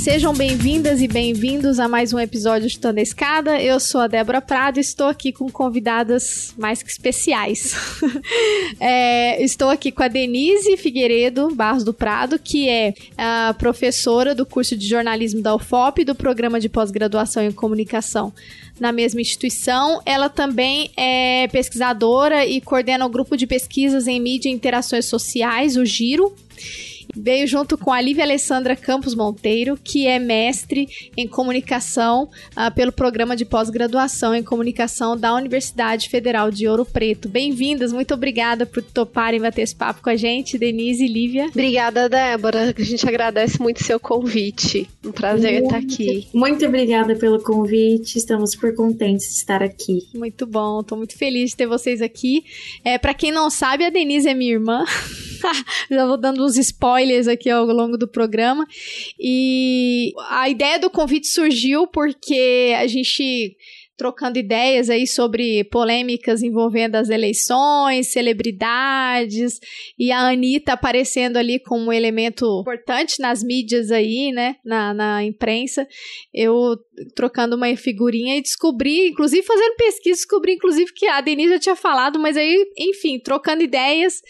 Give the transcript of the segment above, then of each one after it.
Sejam bem-vindas e bem-vindos a mais um episódio de Tanda Escada. Eu sou a Débora Prado e estou aqui com convidadas mais que especiais. é, estou aqui com a Denise Figueiredo Barros do Prado, que é professora do curso de jornalismo da UFOP do programa de pós-graduação em comunicação na mesma instituição. Ela também é pesquisadora e coordena o grupo de pesquisas em mídia e interações sociais, o Giro. Veio junto com a Lívia Alessandra Campos Monteiro, que é mestre em comunicação uh, pelo programa de pós-graduação em comunicação da Universidade Federal de Ouro Preto. Bem-vindas, muito obrigada por toparem bater esse papo com a gente, Denise e Lívia. Obrigada, Débora. A gente agradece muito seu convite. Um prazer muito, estar aqui. Muito obrigada pelo convite. Estamos super contentes de estar aqui. Muito bom, estou muito feliz de ter vocês aqui. É, para quem não sabe, a Denise é minha irmã. Já vou dando uns spoilers aqui ao longo do programa. E a ideia do convite surgiu porque a gente trocando ideias aí sobre polêmicas envolvendo as eleições, celebridades e a Anitta aparecendo ali como um elemento importante nas mídias aí, né, na, na imprensa. Eu trocando uma figurinha e descobri, inclusive fazendo pesquisa, descobri inclusive que a Denise já tinha falado, mas aí, enfim, trocando ideias,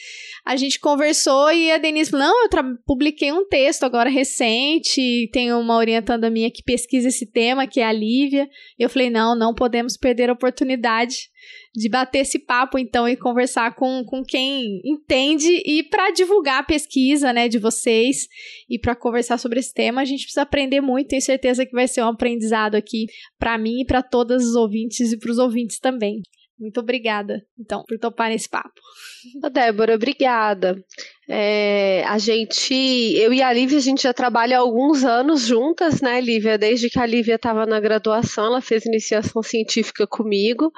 a gente conversou e a Denise falou, não, eu publiquei um texto agora recente, tem uma orientanda minha que pesquisa esse tema, que é a Lívia. Eu falei, não, não podemos perder a oportunidade de bater esse papo, então, e conversar com, com quem entende e para divulgar a pesquisa, né, de vocês e para conversar sobre esse tema, a gente precisa aprender muito. Tenho certeza que vai ser um aprendizado aqui para mim e para todos os ouvintes e para os ouvintes também. Muito obrigada, então, por topar nesse papo. Débora, obrigada. É, a gente, eu e a Lívia, a gente já trabalha há alguns anos juntas, né, Lívia? Desde que a Lívia estava na graduação, ela fez iniciação científica comigo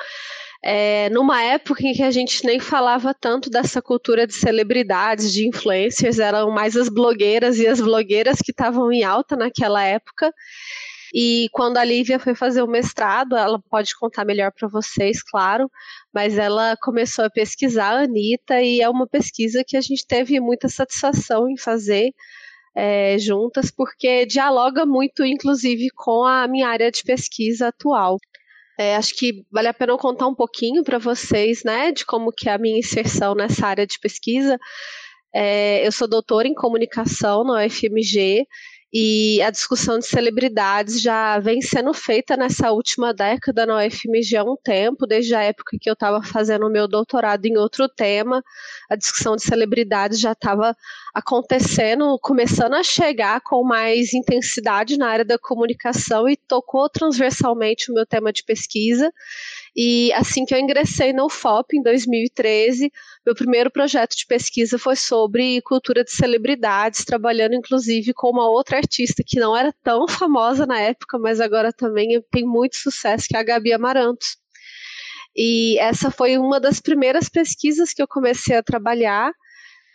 é, numa época em que a gente nem falava tanto dessa cultura de celebridades, de influencers, eram mais as blogueiras e as blogueiras que estavam em alta naquela época. E quando a Lívia foi fazer o mestrado, ela pode contar melhor para vocês, claro, mas ela começou a pesquisar a Anitta e é uma pesquisa que a gente teve muita satisfação em fazer é, juntas, porque dialoga muito, inclusive, com a minha área de pesquisa atual. É, acho que vale a pena eu contar um pouquinho para vocês, né, de como que é a minha inserção nessa área de pesquisa. É, eu sou doutora em comunicação na UFMG e a discussão de celebridades já vem sendo feita nessa última década na UFMG há um tempo, desde a época que eu estava fazendo o meu doutorado em outro tema. A discussão de celebridades já estava acontecendo, começando a chegar com mais intensidade na área da comunicação e tocou transversalmente o meu tema de pesquisa. E assim que eu ingressei no UFOP, em 2013, meu primeiro projeto de pesquisa foi sobre cultura de celebridades, trabalhando inclusive com uma outra artista que não era tão famosa na época, mas agora também tem muito sucesso, que é a Gabi Amarantos. E essa foi uma das primeiras pesquisas que eu comecei a trabalhar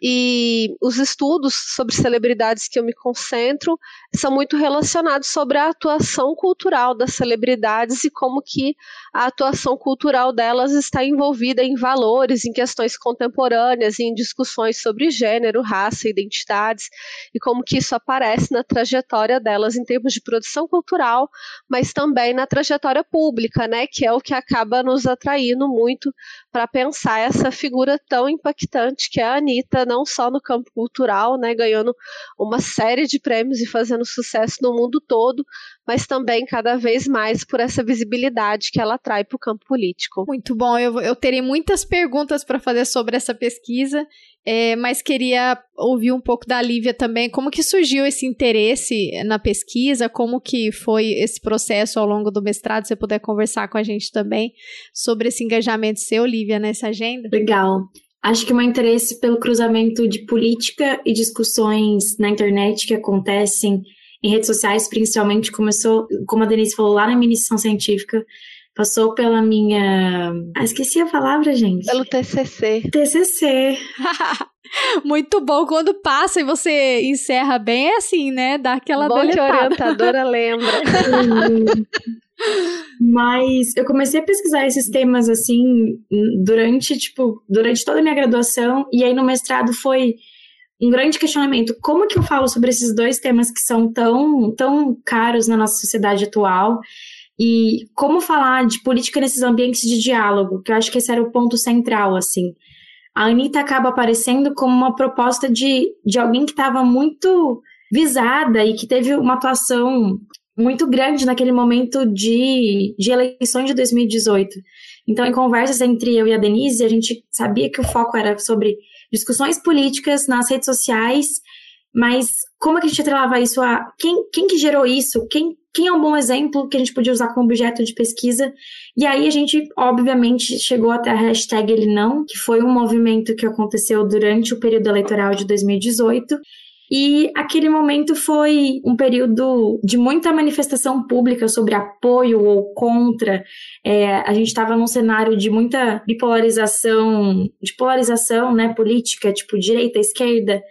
e os estudos sobre celebridades que eu me concentro são muito relacionados sobre a atuação cultural das celebridades e como que a atuação cultural delas está envolvida em valores, em questões contemporâneas, em discussões sobre gênero, raça, identidades e como que isso aparece na trajetória delas em termos de produção cultural, mas também na trajetória pública, né, que é o que acaba nos atraindo muito para pensar essa figura tão impactante que é a Anitta não só no campo cultural, né, ganhando uma série de prêmios e fazendo sucesso no mundo todo, mas também cada vez mais por essa visibilidade que ela traz para o campo político. Muito bom, eu, eu terei muitas perguntas para fazer sobre essa pesquisa, é, mas queria ouvir um pouco da Lívia também, como que surgiu esse interesse na pesquisa, como que foi esse processo ao longo do mestrado, se você puder conversar com a gente também sobre esse engajamento seu, Lívia, nessa agenda. Legal. Acho que o meu interesse pelo cruzamento de política e discussões na internet que acontecem em redes sociais, principalmente, começou, como a Denise falou, lá na minha iniciação científica, passou pela minha. Ah, esqueci a palavra, gente. Pelo TCC. TCC. Muito bom. Quando passa e você encerra bem, é assim, né? Dá aquela Bom que a orientadora lembra. Mas eu comecei a pesquisar esses temas assim durante, tipo, durante toda a minha graduação e aí no mestrado foi um grande questionamento. Como que eu falo sobre esses dois temas que são tão, tão caros na nossa sociedade atual? E como falar de política nesses ambientes de diálogo? Que eu acho que esse era o ponto central, assim. A Anitta acaba aparecendo como uma proposta de, de alguém que estava muito visada e que teve uma atuação muito grande naquele momento de, de eleições de 2018. Então, em conversas entre eu e a Denise, a gente sabia que o foco era sobre discussões políticas nas redes sociais, mas como é que a gente atrelava isso a quem, quem que gerou isso? Quem, quem é um bom exemplo que a gente podia usar como objeto de pesquisa? E aí a gente, obviamente, chegou até a hashtag Ele Não, que foi um movimento que aconteceu durante o período eleitoral de 2018 e aquele momento foi um período de muita manifestação pública sobre apoio ou contra. É, a gente estava num cenário de muita bipolarização, de polarização né, política, tipo direita, esquerda.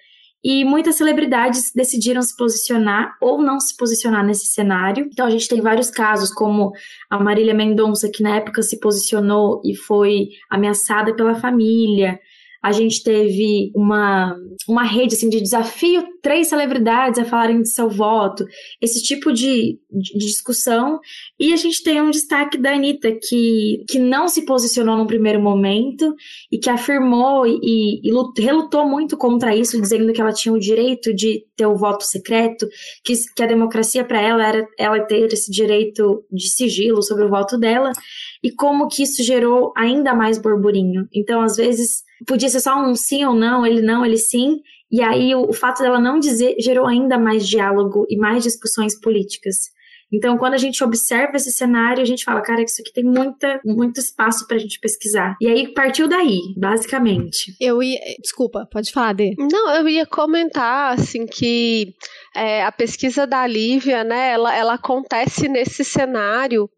E muitas celebridades decidiram se posicionar ou não se posicionar nesse cenário. Então a gente tem vários casos, como a Marília Mendonça, que na época se posicionou e foi ameaçada pela família a gente teve uma, uma rede assim, de desafio três celebridades a falarem de seu voto, esse tipo de, de, discussão. E a gente tem um destaque da Anitta, que, que não se posicionou no primeiro momento e que afirmou e, e lutou, relutou muito contra isso, dizendo que ela tinha o direito de ter o voto secreto, que, que a democracia para ela era ela ter esse direito de sigilo sobre o voto dela e como que isso gerou ainda mais burburinho. Então, às vezes, podia ser só um sim ou não, ele não, ele sim, e aí o, o fato dela não dizer gerou ainda mais diálogo e mais discussões políticas. Então, quando a gente observa esse cenário, a gente fala, cara, isso aqui tem muita, muito espaço pra gente pesquisar. E aí partiu daí, basicamente. Eu ia. Desculpa, pode falar, Dê. Não, eu ia comentar, assim, que é, a pesquisa da Lívia, né, ela, ela acontece nesse cenário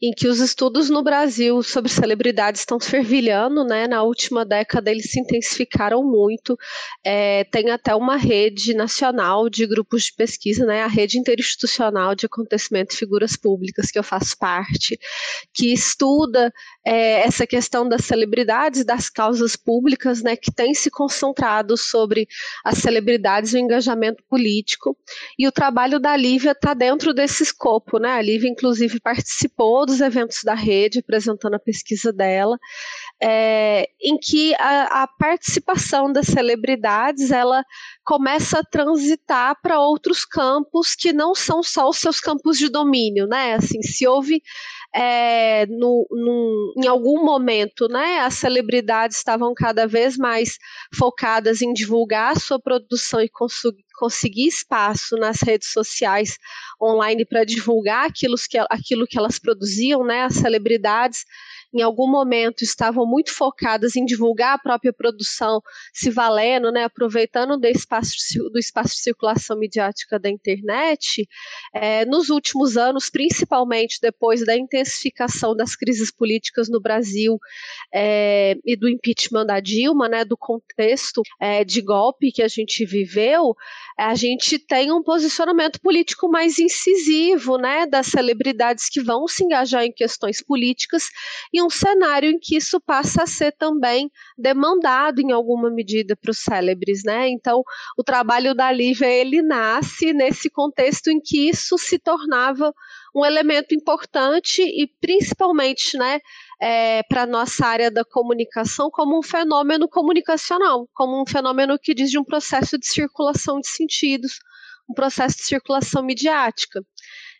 em que os estudos no Brasil sobre celebridades estão fervilhando, né? Na última década eles se intensificaram muito. É, tem até uma rede nacional de grupos de pesquisa, né? A rede interinstitucional de acontecimento e figuras públicas que eu faço parte, que estuda é, essa questão das celebridades, das causas públicas, né? Que tem se concentrado sobre as celebridades e o engajamento político. E o trabalho da Lívia está dentro desse escopo, né? A Lívia, inclusive, participou dos eventos da rede, apresentando a pesquisa dela, é, em que a, a participação das celebridades ela começa a transitar para outros campos que não são só os seus campos de domínio, né? Assim, se houve é, no, no, em algum momento, né, as celebridades estavam cada vez mais focadas em divulgar a sua produção e conseguir espaço nas redes sociais online para divulgar aquilo que, aquilo que elas produziam, né, as celebridades em algum momento estavam muito focadas em divulgar a própria produção, se valendo, né, aproveitando do espaço, do espaço de circulação midiática da internet, é, nos últimos anos, principalmente depois da intensificação das crises políticas no Brasil é, e do impeachment da Dilma, né, do contexto é, de golpe que a gente viveu, a gente tem um posicionamento político mais incisivo, né, das celebridades que vão se engajar em questões políticas e um cenário em que isso passa a ser também demandado em alguma medida para os célebres, né? Então, o trabalho da Lívia ele nasce nesse contexto em que isso se tornava um elemento importante e principalmente, né, é, para nossa área da comunicação como um fenômeno comunicacional, como um fenômeno que diz de um processo de circulação de sentidos, um processo de circulação midiática.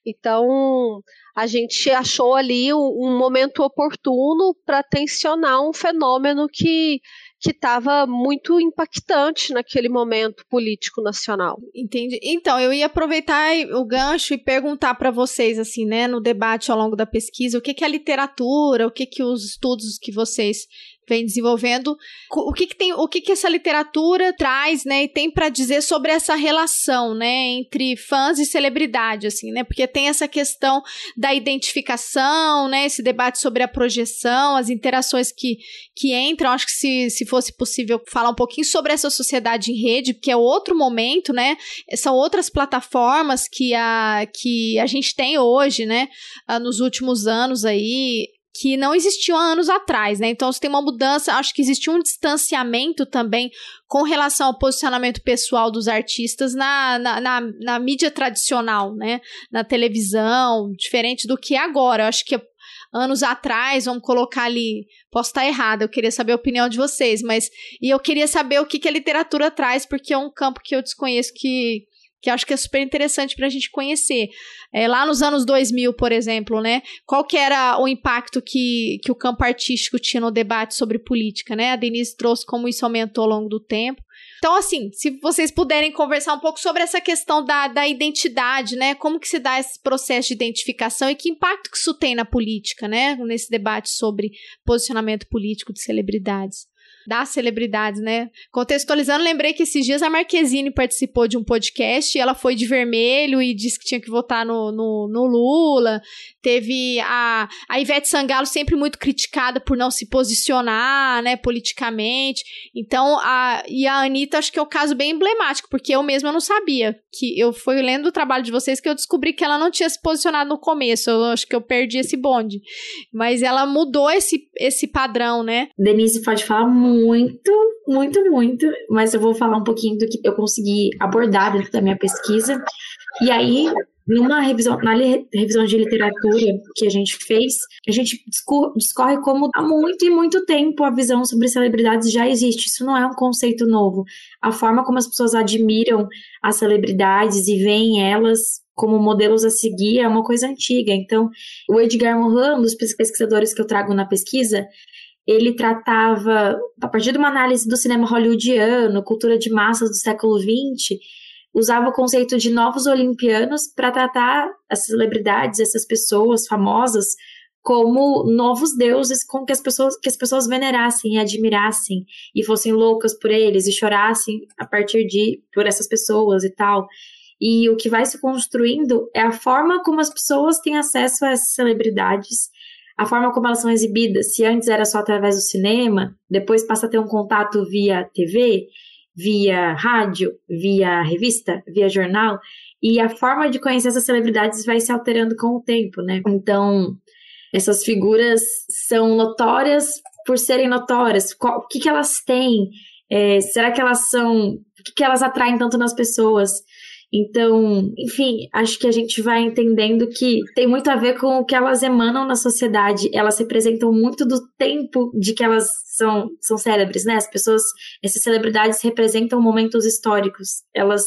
Então, a gente achou ali um, um momento oportuno para tensionar um fenômeno que que estava muito impactante naquele momento político nacional. Entendi. Então, eu ia aproveitar o gancho e perguntar para vocês, assim, né, no debate ao longo da pesquisa, o que, que é literatura, o que, que os estudos que vocês vem desenvolvendo. O que, que tem, o que, que essa literatura traz, né, e tem para dizer sobre essa relação, né, entre fãs e celebridade, assim, né? Porque tem essa questão da identificação, né, esse debate sobre a projeção, as interações que, que entram. Acho que se, se fosse possível falar um pouquinho sobre essa sociedade em rede, porque é outro momento, né? São outras plataformas que a, que a gente tem hoje, né, ah, nos últimos anos aí, que não existiam há anos atrás, né? Então, se tem uma mudança, acho que existe um distanciamento também com relação ao posicionamento pessoal dos artistas na, na, na, na mídia tradicional, né? Na televisão, diferente do que é agora. Eu acho que anos atrás, vamos colocar ali, posso estar errada, eu queria saber a opinião de vocês, mas e eu queria saber o que, que a literatura traz, porque é um campo que eu desconheço que que acho que é super interessante para a gente conhecer. É, lá nos anos 2000, por exemplo, né? Qual que era o impacto que, que o campo artístico tinha no debate sobre política, né? A Denise trouxe como isso aumentou ao longo do tempo. Então, assim, se vocês puderem conversar um pouco sobre essa questão da, da identidade, né? Como que se dá esse processo de identificação e que impacto que isso tem na política, né? Nesse debate sobre posicionamento político de celebridades das celebridades, né? Contextualizando, lembrei que esses dias a Marquezine participou de um podcast e ela foi de vermelho e disse que tinha que votar no, no, no Lula. Teve a, a Ivete Sangalo sempre muito criticada por não se posicionar, né, politicamente. Então, a, e a Anitta acho que é um caso bem emblemático, porque eu mesma não sabia. que Eu fui lendo o trabalho de vocês que eu descobri que ela não tinha se posicionado no começo. Eu acho que eu perdi esse bonde. Mas ela mudou esse, esse padrão, né? Denise pode falar muito muito, muito, muito, mas eu vou falar um pouquinho do que eu consegui abordar dentro da minha pesquisa. E aí, numa revisão, na revisão de literatura que a gente fez, a gente discorre como há muito e muito tempo a visão sobre celebridades já existe. Isso não é um conceito novo. A forma como as pessoas admiram as celebridades e veem elas como modelos a seguir é uma coisa antiga. Então, o Edgar Morin, um dos pesquisadores que eu trago na pesquisa, ele tratava, a partir de uma análise do cinema hollywoodiano, cultura de massas do século XX, usava o conceito de novos olimpianos para tratar as celebridades, essas pessoas famosas, como novos deuses com que as pessoas que as pessoas venerassem e admirassem e fossem loucas por eles e chorassem a partir de por essas pessoas e tal. E o que vai se construindo é a forma como as pessoas têm acesso a essas celebridades a forma como elas são exibidas, se antes era só através do cinema, depois passa a ter um contato via TV, via rádio, via revista, via jornal, e a forma de conhecer essas celebridades vai se alterando com o tempo, né? Então, essas figuras são notórias por serem notórias. O que, que elas têm? É, será que elas são. O que, que elas atraem tanto nas pessoas? Então, enfim, acho que a gente vai entendendo que tem muito a ver com o que elas emanam na sociedade. Elas representam muito do tempo de que elas são, são célebres, né? As pessoas, essas celebridades representam momentos históricos. Elas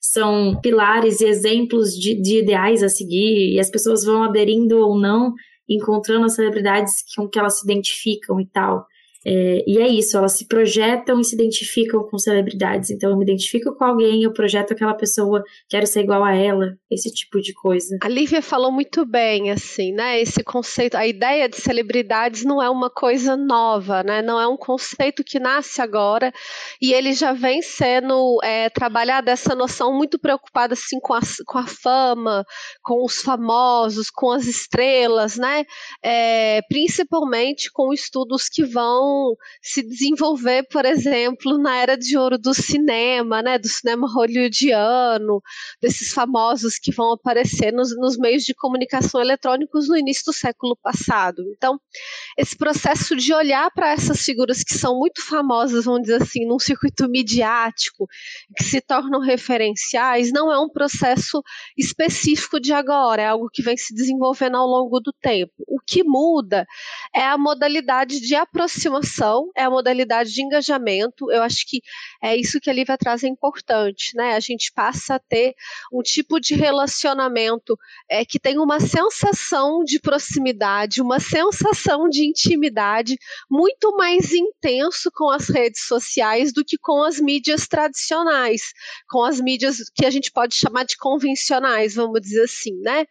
são pilares e exemplos de, de ideais a seguir, e as pessoas vão aderindo ou não, encontrando as celebridades com que elas se identificam e tal. É, e é isso, elas se projetam e se identificam com celebridades. Então, eu me identifico com alguém, eu projeto aquela pessoa, quero ser igual a ela, esse tipo de coisa. A Lívia falou muito bem, assim, né? Esse conceito, a ideia de celebridades não é uma coisa nova, né? Não é um conceito que nasce agora e ele já vem sendo é, trabalhado essa noção muito preocupada, assim, com a, com a fama, com os famosos, com as estrelas, né? É, principalmente com estudos que vão se desenvolver, por exemplo, na era de ouro do cinema, né, do cinema hollywoodiano, desses famosos que vão aparecer nos, nos meios de comunicação eletrônicos no início do século passado. Então, esse processo de olhar para essas figuras que são muito famosas, vamos dizer assim, num circuito midiático, que se tornam referenciais, não é um processo específico de agora, é algo que vem se desenvolvendo ao longo do tempo. O que muda é a modalidade de aproximação é a modalidade de engajamento. Eu acho que é isso que a Lívia traz é importante, né? A gente passa a ter um tipo de relacionamento é, que tem uma sensação de proximidade, uma sensação de intimidade muito mais intenso com as redes sociais do que com as mídias tradicionais, com as mídias que a gente pode chamar de convencionais, vamos dizer assim, né?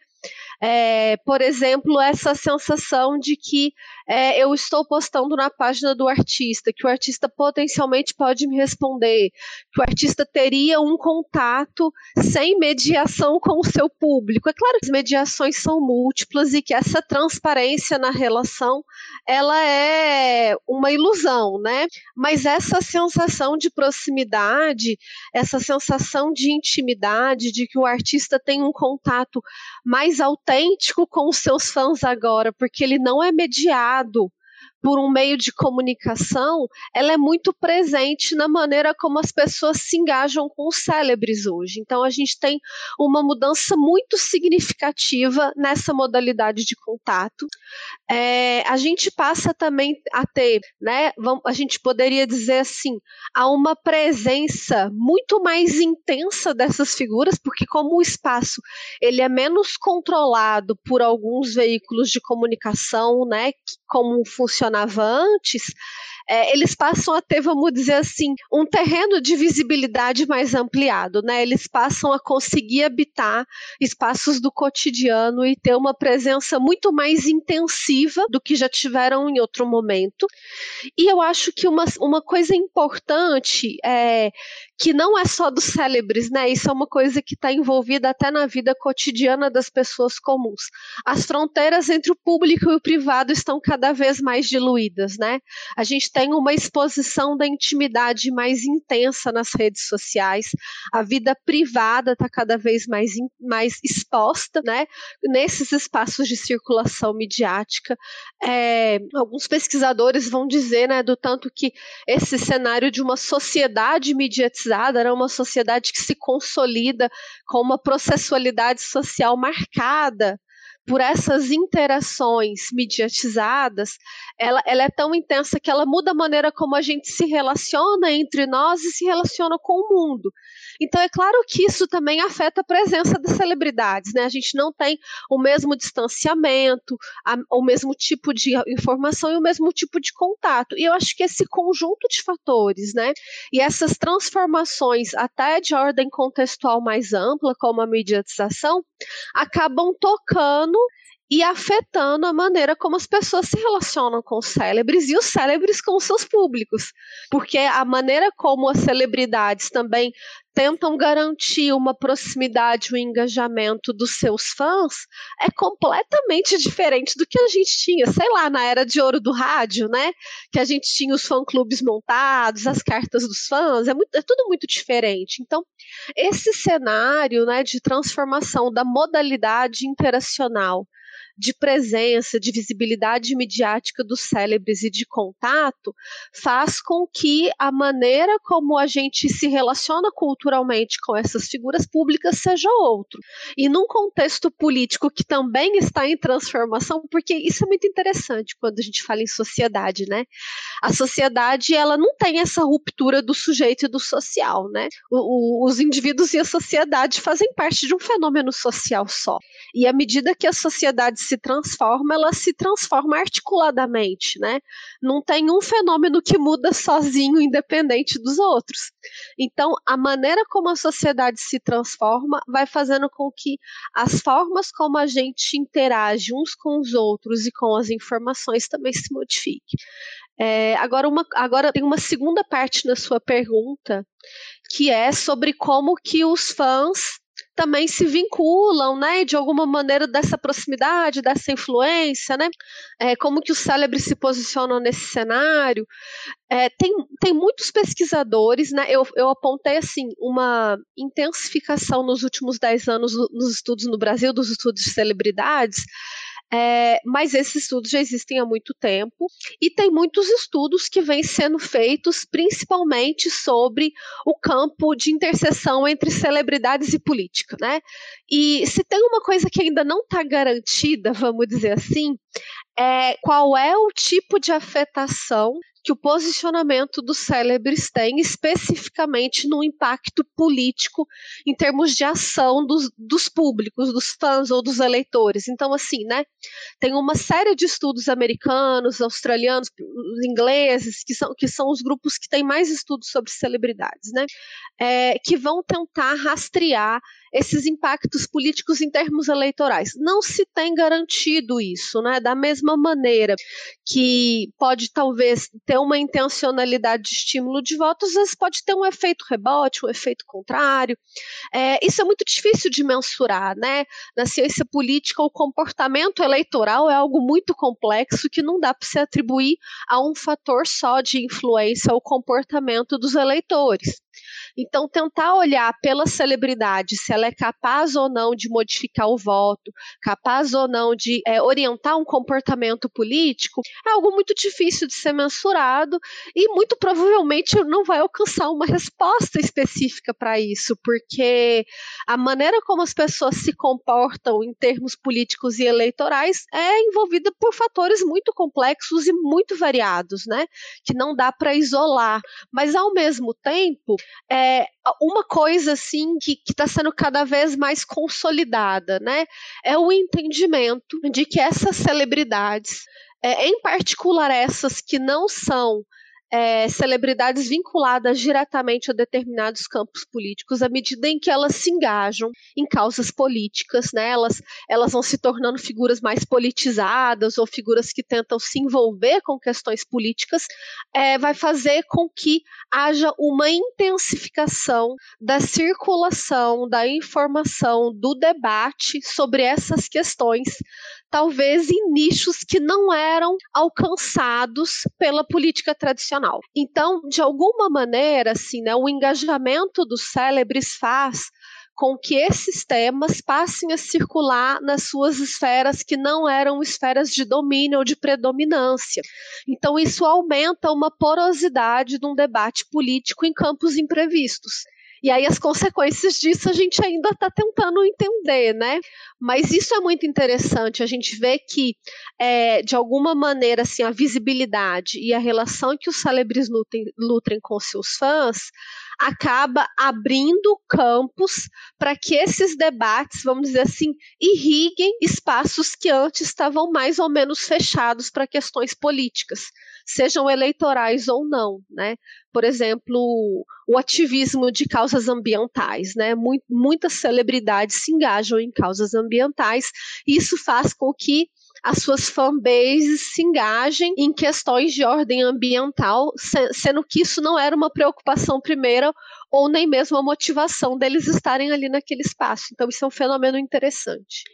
É, por exemplo, essa sensação de que é, eu estou postando na página do artista, que o artista potencialmente pode me responder, que o artista teria um contato sem mediação com o seu público. É claro que as mediações são múltiplas e que essa transparência na relação ela é uma ilusão, né? Mas essa sensação de proximidade, essa sensação de intimidade, de que o artista tem um contato mais autêntico com os seus fãs agora, porque ele não é mediado por um meio de comunicação, ela é muito presente na maneira como as pessoas se engajam com os célebres hoje. Então a gente tem uma mudança muito significativa nessa modalidade de contato. É, a gente passa também a ter, né, a gente poderia dizer assim, a uma presença muito mais intensa dessas figuras, porque como o espaço ele é menos controlado por alguns veículos de comunicação, né, como funciona funcionava antes, é, eles passam a ter, vamos dizer assim, um terreno de visibilidade mais ampliado, né? Eles passam a conseguir habitar espaços do cotidiano e ter uma presença muito mais intensiva do que já tiveram em outro momento. E eu acho que uma, uma coisa importante é que não é só dos célebres, né? Isso é uma coisa que está envolvida até na vida cotidiana das pessoas comuns. As fronteiras entre o público e o privado estão cada vez mais diluídas, né? A gente tem uma exposição da intimidade mais intensa nas redes sociais. A vida privada está cada vez mais, mais exposta, né? Nesses espaços de circulação midiática. É, alguns pesquisadores vão dizer, né, do tanto que esse cenário de uma sociedade mediatizada era né, uma sociedade que se consolida com uma processualidade social marcada por essas interações mediatizadas, ela, ela, é tão intensa que ela muda a maneira como a gente se relaciona entre nós e se relaciona com o mundo. Então, é claro que isso também afeta a presença das celebridades, né? A gente não tem o mesmo distanciamento, a, o mesmo tipo de informação e o mesmo tipo de contato. E eu acho que esse conjunto de fatores, né? E essas transformações, até de ordem contextual mais ampla, como a mediatização, acabam tocando e afetando a maneira como as pessoas se relacionam com os célebres e os célebres com os seus públicos. Porque a maneira como as celebridades também tentam garantir uma proximidade, um engajamento dos seus fãs é completamente diferente do que a gente tinha, sei lá, na era de ouro do rádio, né? Que a gente tinha os fã-clubes montados, as cartas dos fãs, é, muito, é tudo muito diferente. Então, esse cenário né, de transformação da modalidade interacional de presença, de visibilidade midiática dos célebres e de contato, faz com que a maneira como a gente se relaciona culturalmente com essas figuras públicas seja outro. E num contexto político que também está em transformação, porque isso é muito interessante quando a gente fala em sociedade, né? A sociedade, ela não tem essa ruptura do sujeito e do social, né? O, o, os indivíduos e a sociedade fazem parte de um fenômeno social só. E à medida que a sociedade se transforma, ela se transforma articuladamente, né? Não tem um fenômeno que muda sozinho, independente dos outros. Então, a maneira como a sociedade se transforma vai fazendo com que as formas como a gente interage uns com os outros e com as informações também se modifiquem. É, agora, uma, agora tem uma segunda parte na sua pergunta, que é sobre como que os fãs também se vinculam, né, de alguma maneira dessa proximidade, dessa influência, né, é, como que os célebres se posicionam nesse cenário. É, tem, tem muitos pesquisadores, né, eu, eu apontei, assim, uma intensificação nos últimos dez anos nos estudos no Brasil, dos estudos de celebridades, é, mas esses estudos já existem há muito tempo e tem muitos estudos que vêm sendo feitos principalmente sobre o campo de interseção entre celebridades e política, né? E se tem uma coisa que ainda não está garantida, vamos dizer assim, é qual é o tipo de afetação que o posicionamento dos célebres tem especificamente no impacto político em termos de ação dos, dos públicos, dos fãs ou dos eleitores. Então, assim, né? Tem uma série de estudos americanos, australianos, ingleses, que são, que são os grupos que têm mais estudos sobre celebridades, né? É, que vão tentar rastrear esses impactos políticos em termos eleitorais. Não se tem garantido isso, né? Da mesma maneira que pode talvez ter uma intencionalidade de estímulo de votos, às vezes pode ter um efeito rebote, um efeito contrário. É, isso é muito difícil de mensurar, né? Na ciência política, o comportamento eleitoral é algo muito complexo que não dá para se atribuir a um fator só de influência ao comportamento dos eleitores. Então, tentar olhar pela celebridade se ela é capaz ou não de modificar o voto, capaz ou não de é, orientar um comportamento político, é algo muito difícil de ser mensurado e muito provavelmente não vai alcançar uma resposta específica para isso, porque a maneira como as pessoas se comportam em termos políticos e eleitorais é envolvida por fatores muito complexos e muito variados, né? Que não dá para isolar. Mas ao mesmo tempo, é, uma coisa assim que está sendo cada vez mais consolidada, né? É o entendimento de que essas celebridades, é, em particular essas que não são é, celebridades vinculadas diretamente a determinados campos políticos, à medida em que elas se engajam em causas políticas, né, elas, elas vão se tornando figuras mais politizadas ou figuras que tentam se envolver com questões políticas, é, vai fazer com que haja uma intensificação da circulação da informação, do debate sobre essas questões talvez em nichos que não eram alcançados pela política tradicional. Então, de alguma maneira, assim, né, o engajamento dos célebres faz com que esses temas passem a circular nas suas esferas que não eram esferas de domínio ou de predominância. Então, isso aumenta uma porosidade de um debate político em campos imprevistos. E aí as consequências disso a gente ainda está tentando entender, né? Mas isso é muito interessante. A gente vê que, é, de alguma maneira, assim, a visibilidade e a relação que os célebres lutem, lutem com seus fãs acaba abrindo campos para que esses debates, vamos dizer assim, irriguem espaços que antes estavam mais ou menos fechados para questões políticas sejam eleitorais ou não, né? Por exemplo, o ativismo de causas ambientais, né? Muitas celebridades se engajam em causas ambientais e isso faz com que as suas fanbases se engajem em questões de ordem ambiental, sendo que isso não era uma preocupação primeira ou nem mesmo a motivação deles estarem ali naquele espaço. Então, isso é um fenômeno interessante.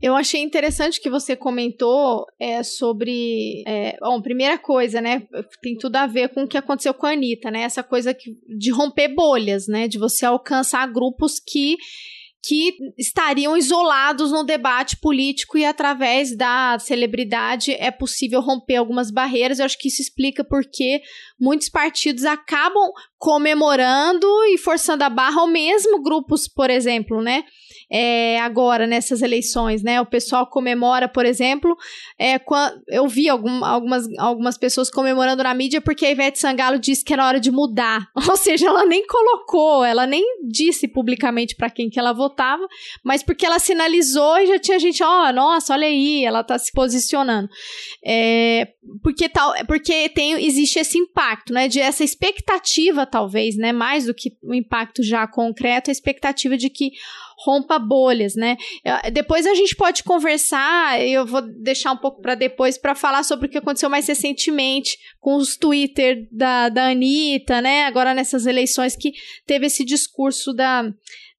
Eu achei interessante que você comentou é, sobre. É, bom, primeira coisa, né? Tem tudo a ver com o que aconteceu com a Anitta, né? Essa coisa que, de romper bolhas, né? De você alcançar grupos que que estariam isolados no debate político e através da celebridade é possível romper algumas barreiras. Eu acho que isso explica porque muitos partidos acabam comemorando e forçando a barra, ou mesmo grupos, por exemplo, né? É, agora nessas eleições, né? O pessoal comemora, por exemplo, é, eu vi algum, algumas, algumas pessoas comemorando na mídia porque a Ivete Sangalo disse que era hora de mudar. Ou seja, ela nem colocou, ela nem disse publicamente para quem que ela votava, mas porque ela sinalizou e já tinha gente, ó, oh, nossa, olha aí, ela tá se posicionando. É, porque tal, porque tem, existe esse impacto, né? De essa expectativa, talvez, né? Mais do que o impacto já concreto, a expectativa de que rompa bolhas, né? Depois a gente pode conversar, eu vou deixar um pouco para depois para falar sobre o que aconteceu mais recentemente com os Twitter da, da Anitta, né? Agora nessas eleições que teve esse discurso da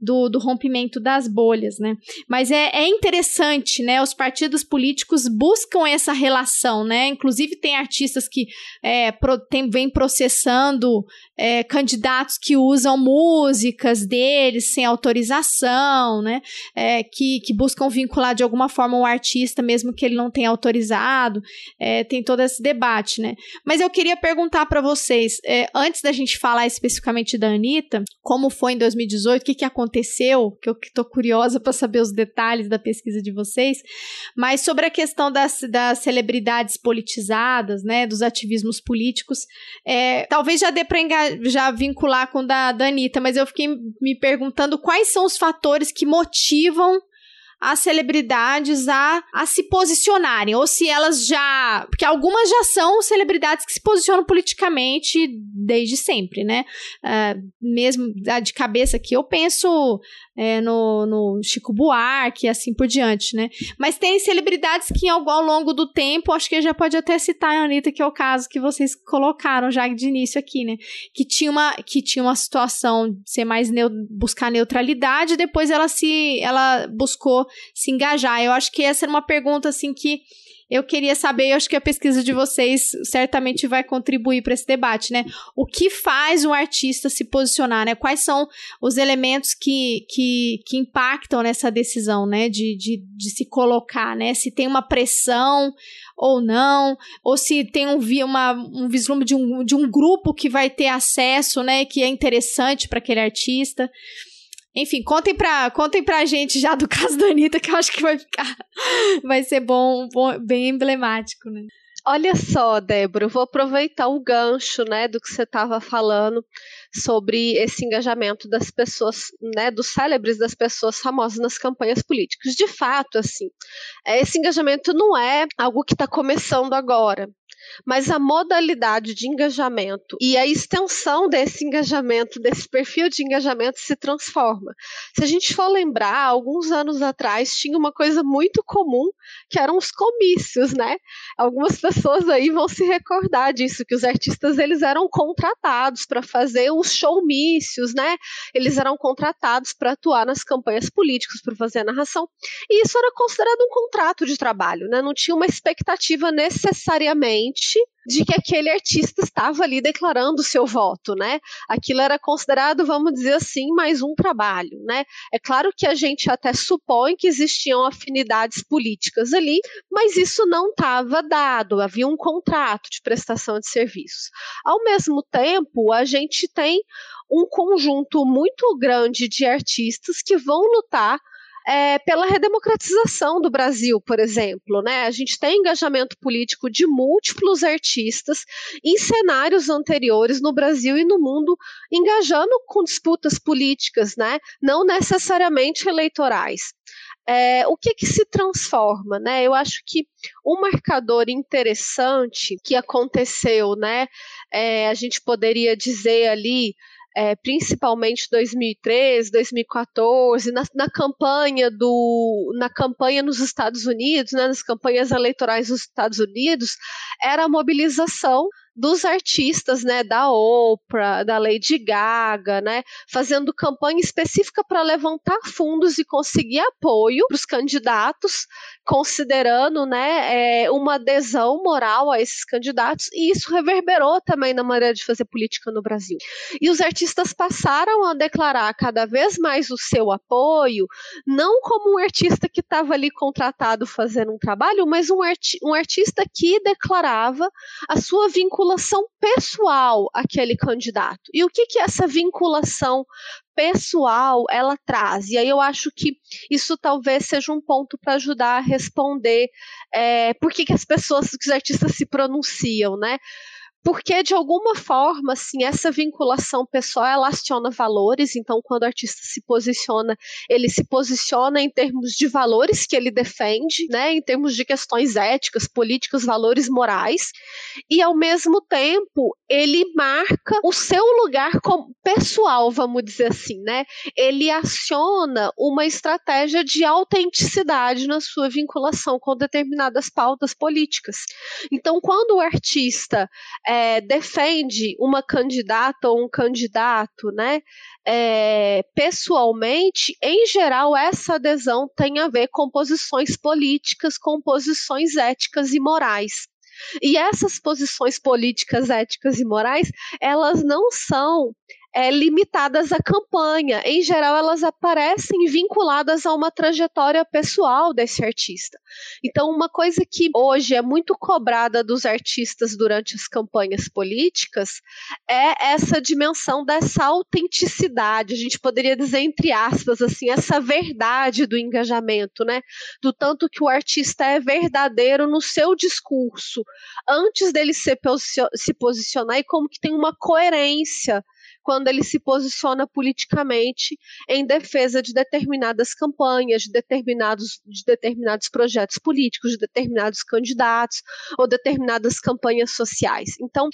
do, do rompimento das bolhas, né? Mas é, é interessante, né? Os partidos políticos buscam essa relação, né? Inclusive tem artistas que é, pro, tem, vem processando é, candidatos que usam músicas deles sem autorização, né? É, que, que buscam vincular de alguma forma o artista, mesmo que ele não tenha autorizado. É, tem todo esse debate, né? Mas eu queria perguntar para vocês, é, antes da gente falar especificamente da Anitta, como foi em 2018, o que, que aconteceu aconteceu, que eu estou curiosa para saber os detalhes da pesquisa de vocês, mas sobre a questão das, das celebridades politizadas, né, dos ativismos políticos, é, talvez já dê para já vincular com o da, da Anitta, mas eu fiquei me perguntando quais são os fatores que motivam as celebridades a, a se posicionarem, ou se elas já. Porque algumas já são celebridades que se posicionam politicamente desde sempre, né? Uh, mesmo de cabeça aqui, eu penso é, no, no Chico Buarque e assim por diante, né? Mas tem celebridades que ao, ao longo do tempo, acho que já pode até citar a Anitta, que é o caso que vocês colocaram já de início aqui, né? Que tinha uma, que tinha uma situação de ser mais neu, buscar neutralidade, depois ela se ela buscou se engajar. Eu acho que essa era uma pergunta assim que eu queria saber, eu acho que a pesquisa de vocês certamente vai contribuir para esse debate, né? O que faz um artista se posicionar, né? Quais são os elementos que, que, que impactam nessa decisão, né? De, de, de se colocar, né? Se tem uma pressão ou não, ou se tem um, uma, um vislumbre de um, de um grupo que vai ter acesso, né? Que é interessante para aquele artista. Enfim, contem pra, contem pra gente já do caso da Anitta, que eu acho que vai ficar. Vai ser bom, bom bem emblemático, né? Olha só, Débora, eu vou aproveitar o gancho, né, do que você estava falando sobre esse engajamento das pessoas, né, dos célebres das pessoas famosas nas campanhas políticas. De fato, assim, esse engajamento não é algo que está começando agora mas a modalidade de engajamento e a extensão desse engajamento, desse perfil de engajamento se transforma. Se a gente for lembrar, alguns anos atrás tinha uma coisa muito comum que eram os comícios, né? Algumas pessoas aí vão se recordar disso, que os artistas eles eram contratados para fazer os showmícios, né? Eles eram contratados para atuar nas campanhas políticas, para fazer a narração. E isso era considerado um contrato de trabalho, né? Não tinha uma expectativa necessariamente de que aquele artista estava ali declarando seu voto, né? Aquilo era considerado, vamos dizer assim, mais um trabalho, né? É claro que a gente até supõe que existiam afinidades políticas ali, mas isso não estava dado, havia um contrato de prestação de serviços. Ao mesmo tempo, a gente tem um conjunto muito grande de artistas que vão lutar é, pela redemocratização do Brasil, por exemplo. Né? A gente tem engajamento político de múltiplos artistas em cenários anteriores no Brasil e no mundo, engajando com disputas políticas, né? não necessariamente eleitorais. É, o que que se transforma, né? Eu acho que um marcador interessante que aconteceu, né? É, a gente poderia dizer ali é, principalmente 2013, 2014, na, na, campanha do, na campanha nos Estados Unidos, né, nas campanhas eleitorais nos Estados Unidos, era a mobilização dos artistas, né, da Oprah, da Lady Gaga, né, fazendo campanha específica para levantar fundos e conseguir apoio para os candidatos, considerando, né, é, uma adesão moral a esses candidatos, e isso reverberou também na maneira de fazer política no Brasil. E os artistas passaram a declarar cada vez mais o seu apoio, não como um artista que estava ali contratado fazendo um trabalho, mas um, arti um artista que declarava a sua vinculação vinculação pessoal àquele candidato. E o que, que essa vinculação pessoal ela traz? E aí eu acho que isso talvez seja um ponto para ajudar a responder é, por que, que as pessoas, que os artistas se pronunciam, né? Porque de alguma forma, assim, essa vinculação pessoal ela aciona valores. Então, quando o artista se posiciona, ele se posiciona em termos de valores que ele defende, né, em termos de questões éticas, políticas, valores morais, e ao mesmo tempo ele marca o seu lugar pessoal, vamos dizer assim, né? Ele aciona uma estratégia de autenticidade na sua vinculação com determinadas pautas políticas. Então, quando o artista é, defende uma candidata ou um candidato, né, é, pessoalmente, em geral, essa adesão tem a ver com posições políticas, com posições éticas e morais. E essas posições políticas, éticas e morais, elas não são é, limitadas à campanha. Em geral, elas aparecem vinculadas a uma trajetória pessoal desse artista. Então, uma coisa que hoje é muito cobrada dos artistas durante as campanhas políticas é essa dimensão dessa autenticidade. A gente poderia dizer, entre aspas, assim, essa verdade do engajamento, né? Do tanto que o artista é verdadeiro no seu discurso, antes dele se, se posicionar, e como que tem uma coerência quando ele se posiciona politicamente em defesa de determinadas campanhas, de determinados, de determinados projetos políticos, de determinados candidatos ou determinadas campanhas sociais. Então,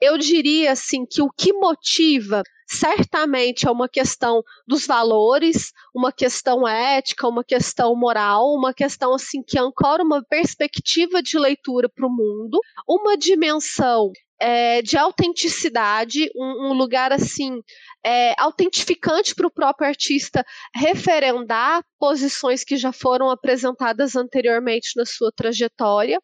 eu diria assim que o que motiva certamente é uma questão dos valores, uma questão ética, uma questão moral, uma questão assim que ancora uma perspectiva de leitura para o mundo, uma dimensão é, de autenticidade, um, um lugar assim é, autentificante para o próprio artista referendar posições que já foram apresentadas anteriormente na sua trajetória.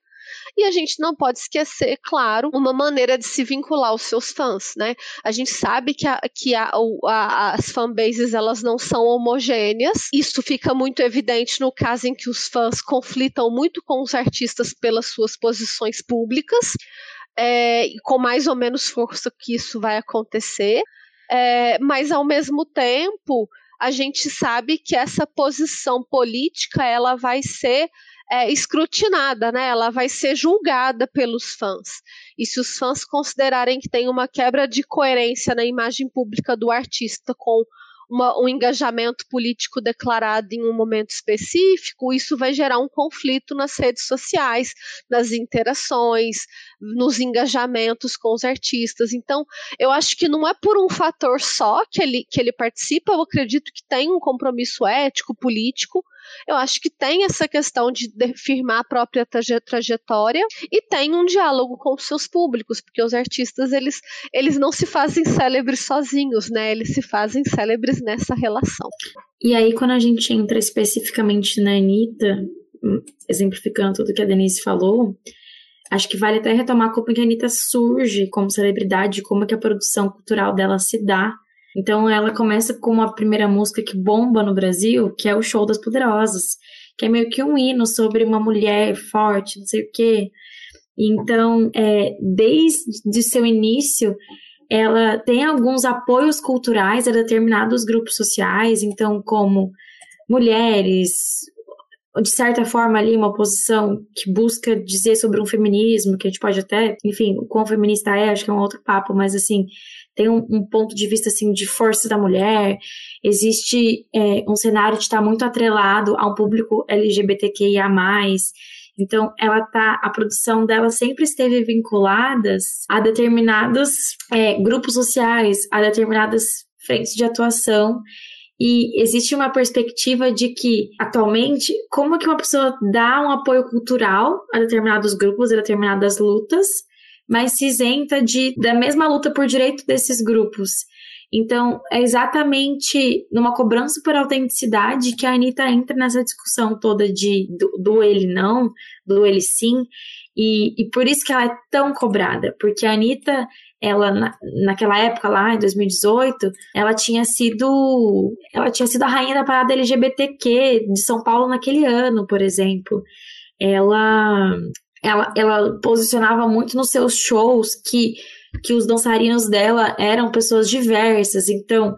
E a gente não pode esquecer, claro, uma maneira de se vincular aos seus fãs, né? A gente sabe que, a, que a, a, as fanbases elas não são homogêneas. Isso fica muito evidente no caso em que os fãs conflitam muito com os artistas pelas suas posições públicas é, com mais ou menos força que isso vai acontecer, é, mas ao mesmo tempo a gente sabe que essa posição política ela vai ser é, escrutinada, né? Ela vai ser julgada pelos fãs. E se os fãs considerarem que tem uma quebra de coerência na imagem pública do artista com uma, um engajamento político declarado em um momento específico, isso vai gerar um conflito nas redes sociais, nas interações, nos engajamentos com os artistas. Então, eu acho que não é por um fator só que ele, que ele participa, eu acredito que tem um compromisso ético, político, eu acho que tem essa questão de firmar a própria trajetória e tem um diálogo com os seus públicos, porque os artistas eles, eles não se fazem célebres sozinhos, né? Eles se fazem célebres nessa relação. E aí, quando a gente entra especificamente na Anitta, hum, exemplificando tudo que a Denise falou, acho que vale até retomar como que a Anitta surge como celebridade, como que a produção cultural dela se dá então ela começa com uma primeira música que bomba no Brasil, que é o Show das Poderosas, que é meio que um hino sobre uma mulher forte, não sei o quê. Então, é, desde seu início, ela tem alguns apoios culturais a determinados grupos sociais, então como mulheres, de certa forma ali uma posição que busca dizer sobre um feminismo, que a gente pode até, enfim, o quão feminista é, acho que é um outro papo, mas assim, tem um, um ponto de vista assim de força da mulher, existe é, um cenário de estar tá muito atrelado a um público LGBTQIA+, então, ela tá, a produção dela sempre esteve vinculadas a determinados é, grupos sociais, a determinadas frentes de atuação. E existe uma perspectiva de que, atualmente, como que uma pessoa dá um apoio cultural a determinados grupos, a determinadas lutas, mas se isenta de, da mesma luta por direito desses grupos. Então, é exatamente numa cobrança por autenticidade que a Anitta entra nessa discussão toda de do, do ele não, do ele sim, e, e, por isso que ela é tão cobrada, porque a Anitta, ela, na, naquela época lá, em 2018, ela tinha sido ela tinha sido a rainha da parada LGBTQ de São Paulo naquele ano, por exemplo. Ela ela, ela posicionava muito nos seus shows que, que os dançarinos dela eram pessoas diversas, então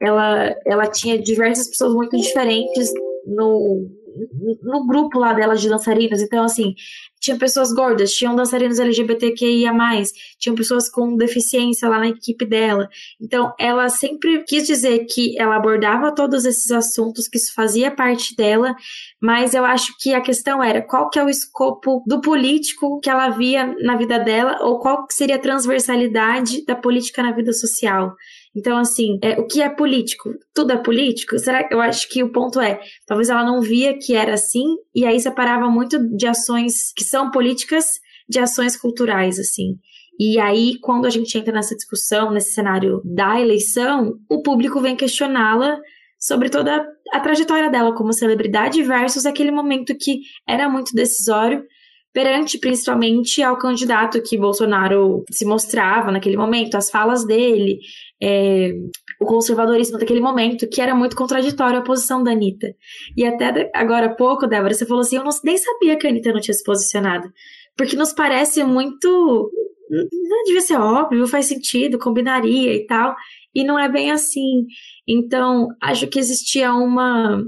ela, ela tinha diversas pessoas muito diferentes no, no grupo lá dela de dançarinos. Então, assim, tinha pessoas gordas, tinham dançarinos LGBTQIA, tinham pessoas com deficiência lá na equipe dela. Então, ela sempre quis dizer que ela abordava todos esses assuntos, que isso fazia parte dela, mas eu acho que a questão era qual que é o escopo do político que ela via na vida dela, ou qual que seria a transversalidade da política na vida social. Então, assim, é, o que é político? Tudo é político? Será? Eu acho que o ponto é, talvez ela não via que era assim, e aí separava muito de ações que são políticas de ações culturais, assim. E aí, quando a gente entra nessa discussão, nesse cenário da eleição, o público vem questioná-la sobre toda a trajetória dela como celebridade versus aquele momento que era muito decisório perante principalmente ao candidato que Bolsonaro se mostrava naquele momento, as falas dele, é, o conservadorismo daquele momento, que era muito contraditório à posição da Anitta. E até agora há pouco, Débora, você falou assim: eu não, nem sabia que a Anitta não tinha se posicionado. Porque nos parece muito. Não devia ser óbvio, faz sentido, combinaria e tal. E não é bem assim. Então, acho que existia uma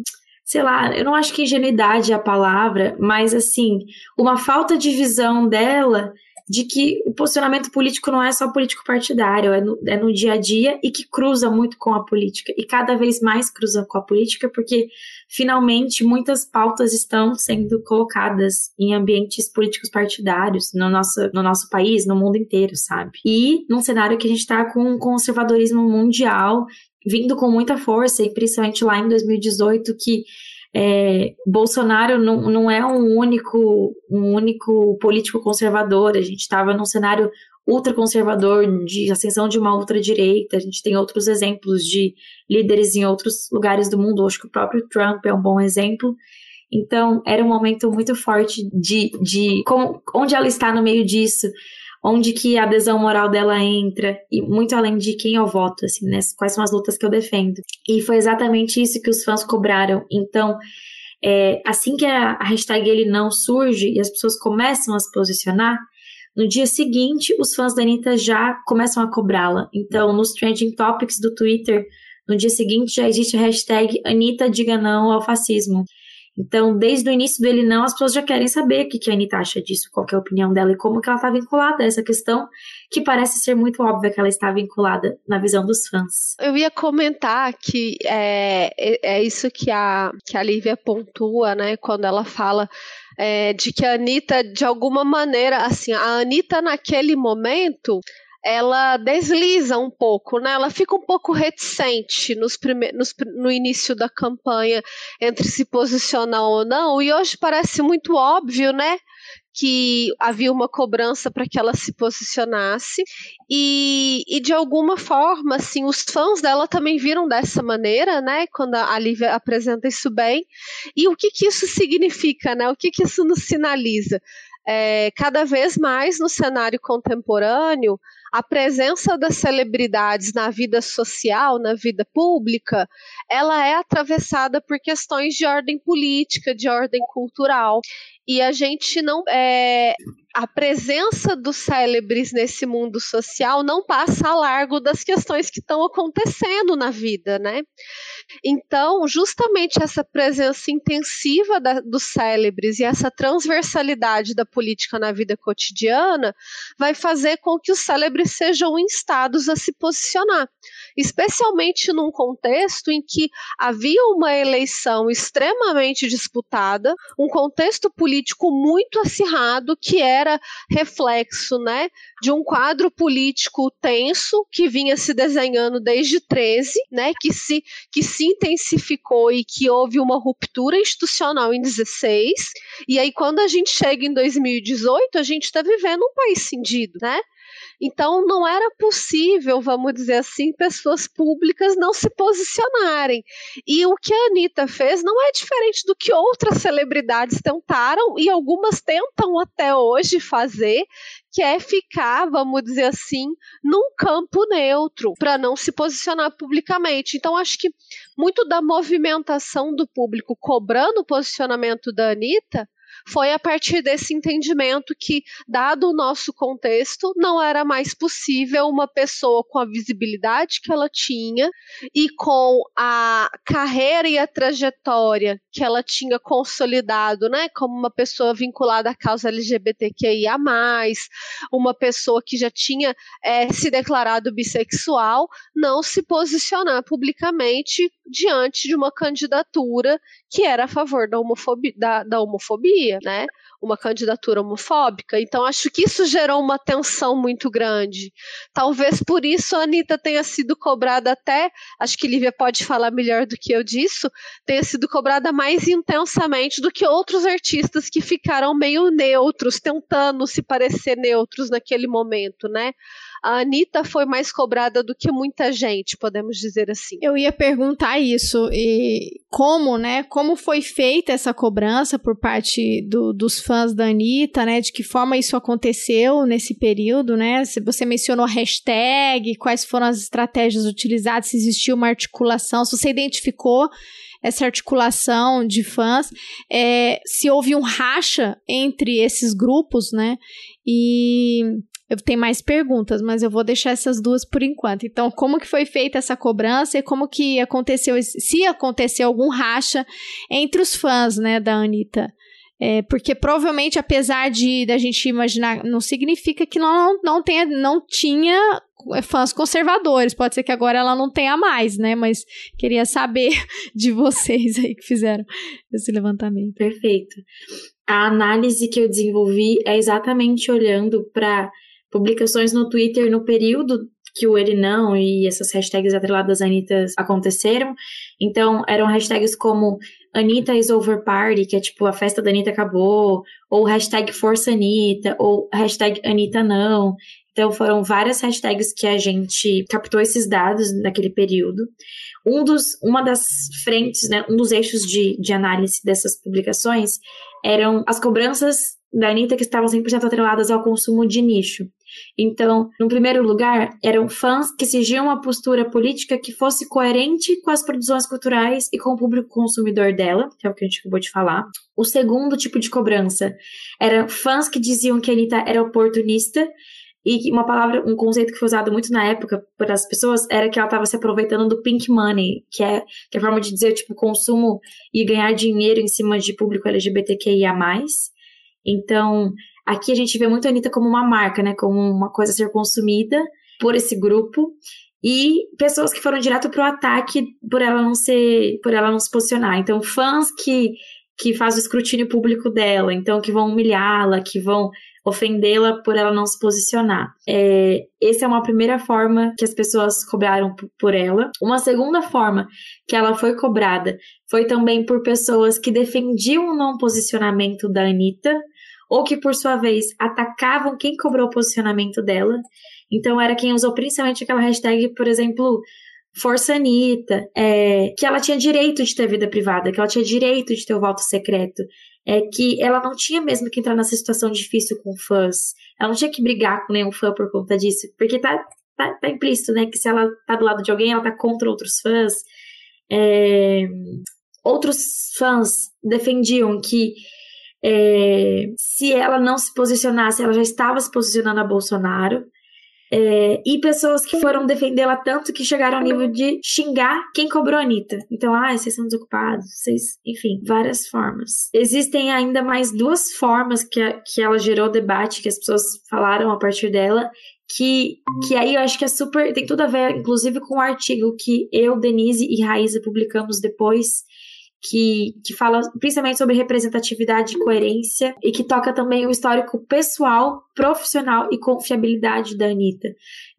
sei lá, eu não acho que ingenuidade é a palavra, mas assim, uma falta de visão dela de que o posicionamento político não é só político partidário, é no, é no dia a dia e que cruza muito com a política. E cada vez mais cruza com a política, porque finalmente muitas pautas estão sendo colocadas em ambientes políticos partidários no nosso, no nosso país, no mundo inteiro, sabe? E num cenário que a gente está com um conservadorismo mundial vindo com muita força, e principalmente lá em 2018, que é, Bolsonaro não, não é um único, um único político conservador, a gente estava num cenário ultraconservador, de ascensão de uma ultradireita, a gente tem outros exemplos de líderes em outros lugares do mundo, acho que o próprio Trump é um bom exemplo. Então, era um momento muito forte de, de como, onde ela está no meio disso, onde que a adesão moral dela entra, e muito além de quem eu voto, assim, né? Quais são as lutas que eu defendo. E foi exatamente isso que os fãs cobraram. Então, é, assim que a, a hashtag ele não surge e as pessoas começam a se posicionar, no dia seguinte, os fãs da Anitta já começam a cobrá-la. Então, nos trending topics do Twitter, no dia seguinte já existe a hashtag Anitta diga não ao fascismo. Então, desde o início dele não, as pessoas já querem saber o que a Anitta acha disso, qual é a opinião dela e como que ela está vinculada a essa questão, que parece ser muito óbvia que ela está vinculada na visão dos fãs. Eu ia comentar que é, é, é isso que a, que a Lívia pontua, né, quando ela fala é, de que a Anitta, de alguma maneira, assim, a Anitta naquele momento ela desliza um pouco, né? Ela fica um pouco reticente nos prime nos, no início da campanha entre se posicionar ou não, e hoje parece muito óbvio, né? que havia uma cobrança para que ela se posicionasse e, e de alguma forma, assim, os fãs dela também viram dessa maneira, né? Quando a Lívia apresenta isso bem. E o que, que isso significa, né? O que, que isso nos sinaliza? É, cada vez mais no cenário contemporâneo, a presença das celebridades na vida social, na vida pública, ela é atravessada por questões de ordem política, de ordem cultural. E a gente não. É, a presença dos célebres nesse mundo social não passa a largo das questões que estão acontecendo na vida, né? Então, justamente essa presença intensiva da, dos célebres e essa transversalidade da política na vida cotidiana vai fazer com que os célebres sejam instados a se posicionar, especialmente num contexto em que havia uma eleição extremamente disputada, um contexto político muito acirrado que era reflexo, né, de um quadro político tenso que vinha se desenhando desde 13, né, que se que se intensificou e que houve uma ruptura institucional em 16. E aí quando a gente chega em 2018, a gente está vivendo um país cindido, né? Então não era possível, vamos dizer assim, pessoas públicas não se posicionarem. E o que a Anitta fez não é diferente do que outras celebridades tentaram e algumas tentam até hoje fazer, que é ficar, vamos dizer assim, num campo neutro, para não se posicionar publicamente. Então, acho que muito da movimentação do público cobrando o posicionamento da Anitta foi a partir desse entendimento que, dado o nosso contexto, não era mais possível uma pessoa com a visibilidade que ela tinha e com a carreira e a trajetória que ela tinha consolidado, né, como uma pessoa vinculada à causa LGBTQIA+, uma pessoa que já tinha é, se declarado bissexual, não se posicionar publicamente diante de uma candidatura que era a favor da homofobia, da, da homofobia né? Uma candidatura homofóbica. Então, acho que isso gerou uma tensão muito grande. Talvez por isso a Anitta tenha sido cobrada até, acho que Lívia pode falar melhor do que eu disso, tenha sido cobrada mais intensamente do que outros artistas que ficaram meio neutros, tentando se parecer neutros naquele momento, né? A Anitta foi mais cobrada do que muita gente, podemos dizer assim. Eu ia perguntar isso, e como, né? Como foi feita essa cobrança por parte do, dos fãs da Anitta, né? De que forma isso aconteceu nesse período, né? Se você mencionou hashtag, quais foram as estratégias utilizadas, se existiu uma articulação, se você identificou essa articulação de fãs, é, se houve um racha entre esses grupos, né? E eu tenho mais perguntas, mas eu vou deixar essas duas por enquanto. Então, como que foi feita essa cobrança e como que aconteceu, se aconteceu algum racha entre os fãs, né, da Anitta? É, porque provavelmente, apesar de da gente imaginar, não significa que não, não, tenha, não tinha fãs conservadores. Pode ser que agora ela não tenha mais, né? Mas queria saber de vocês aí que fizeram esse levantamento. Perfeito. A análise que eu desenvolvi é exatamente olhando para publicações no Twitter no período que o ele não e essas hashtags atreladas à Anitta aconteceram. Então, eram hashtags como Anitta is over party, que é tipo a festa da Anitta acabou, ou hashtag Força Anitta, ou hashtag Anitta não. Então, foram várias hashtags que a gente captou esses dados naquele período. Um dos, uma das frentes, né, um dos eixos de, de análise dessas publicações eram as cobranças da Anitta que estavam 100% atreladas ao consumo de nicho. Então, no primeiro lugar, eram fãs que exigiam uma postura política que fosse coerente com as produções culturais e com o público consumidor dela, que é o que a gente acabou de falar. O segundo tipo de cobrança eram fãs que diziam que a Anitta era oportunista e uma palavra, um conceito que foi usado muito na época para as pessoas era que ela estava se aproveitando do pink money, que é, que é a forma de dizer, tipo, consumo e ganhar dinheiro em cima de público LGBTQIA+. Então, Aqui a gente vê muito a Anitta como uma marca, né? Como uma coisa a ser consumida por esse grupo. E pessoas que foram direto pro ataque por ela não ser, por ela não se posicionar. Então, fãs que, que fazem o escrutínio público dela, então que vão humilhá-la, que vão ofendê-la por ela não se posicionar. É, essa é uma primeira forma que as pessoas cobraram por ela. Uma segunda forma que ela foi cobrada foi também por pessoas que defendiam o não posicionamento da Anitta, ou que, por sua vez, atacavam quem cobrou o posicionamento dela. Então, era quem usou principalmente aquela hashtag, por exemplo, Força Anitta, é, que ela tinha direito de ter vida privada, que ela tinha direito de ter o voto secreto, é, que ela não tinha mesmo que entrar nessa situação difícil com fãs, ela não tinha que brigar com nenhum fã por conta disso, porque tá, tá, tá implícito, né, que se ela tá do lado de alguém, ela tá contra outros fãs. É, outros fãs defendiam que é, se ela não se posicionasse, ela já estava se posicionando a Bolsonaro. É, e pessoas que foram defendê-la tanto que chegaram ao nível de xingar quem cobrou a Anitta. Então, ah, vocês são desocupados, vocês. Enfim, várias formas. Existem ainda mais duas formas que, a, que ela gerou debate, que as pessoas falaram a partir dela, que, que aí eu acho que é super. tem tudo a ver, inclusive, com o artigo que eu, Denise e Raíza publicamos depois que, que fala principalmente sobre representatividade e coerência e que toca também o histórico pessoal, profissional e confiabilidade da Anitta.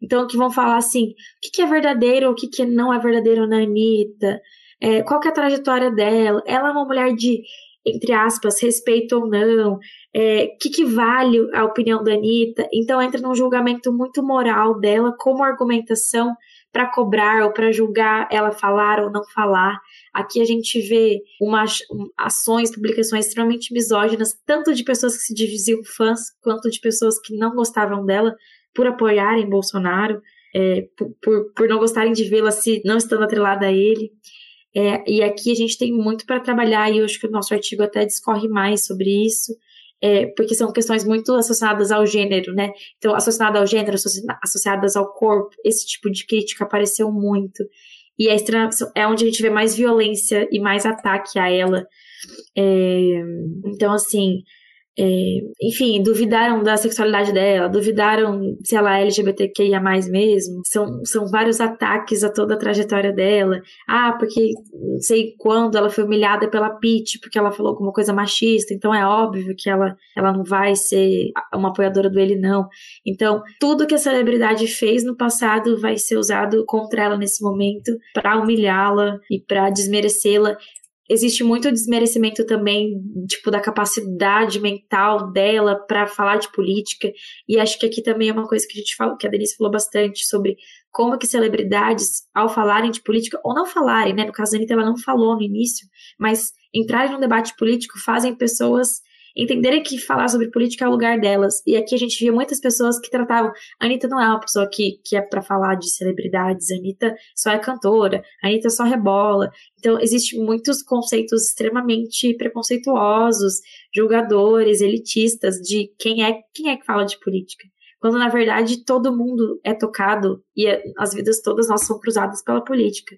Então, que vão falar assim, o que, que é verdadeiro, o que, que não é verdadeiro na Anitta, é, qual que é a trajetória dela, ela é uma mulher de, entre aspas, respeito ou não, o é, que, que vale a opinião da Anitta. Então, entra num julgamento muito moral dela como argumentação para cobrar ou para julgar ela falar ou não falar. Aqui a gente vê umas ações, publicações extremamente misóginas, tanto de pessoas que se diziam fãs, quanto de pessoas que não gostavam dela por apoiarem Bolsonaro, é, por, por, por, não gostarem de vê-la se não estando atrelada a ele. É, e aqui a gente tem muito para trabalhar, e eu acho que o nosso artigo até discorre mais sobre isso. É, porque são questões muito associadas ao gênero, né? Então, associadas ao gênero, associadas ao corpo, esse tipo de crítica apareceu muito. E a é onde a gente vê mais violência e mais ataque a ela. É, então, assim, é, enfim, duvidaram da sexualidade dela, duvidaram se ela é LGBTQIA mesmo. São, são vários ataques a toda a trajetória dela. Ah, porque não sei quando ela foi humilhada pela Pete, porque ela falou alguma coisa machista, então é óbvio que ela, ela não vai ser uma apoiadora do ele, não. Então, tudo que a celebridade fez no passado vai ser usado contra ela nesse momento para humilhá-la e para desmerecê-la existe muito desmerecimento também, tipo, da capacidade mental dela para falar de política. E acho que aqui também é uma coisa que a gente fala, que a Denise falou bastante sobre como que celebridades, ao falarem de política, ou não falarem, né? No caso da Anitta, ela não falou no início, mas entrarem num debate político fazem pessoas entenderem que falar sobre política é o lugar delas. E aqui a gente via muitas pessoas que tratavam. A Anitta não é uma pessoa que, que é para falar de celebridades, a Anitta só é cantora, a Anitta só rebola. Então, existem muitos conceitos extremamente preconceituosos, julgadores, elitistas de quem é, quem é que fala de política. Quando, na verdade, todo mundo é tocado e é, as vidas todas nós são cruzadas pela política.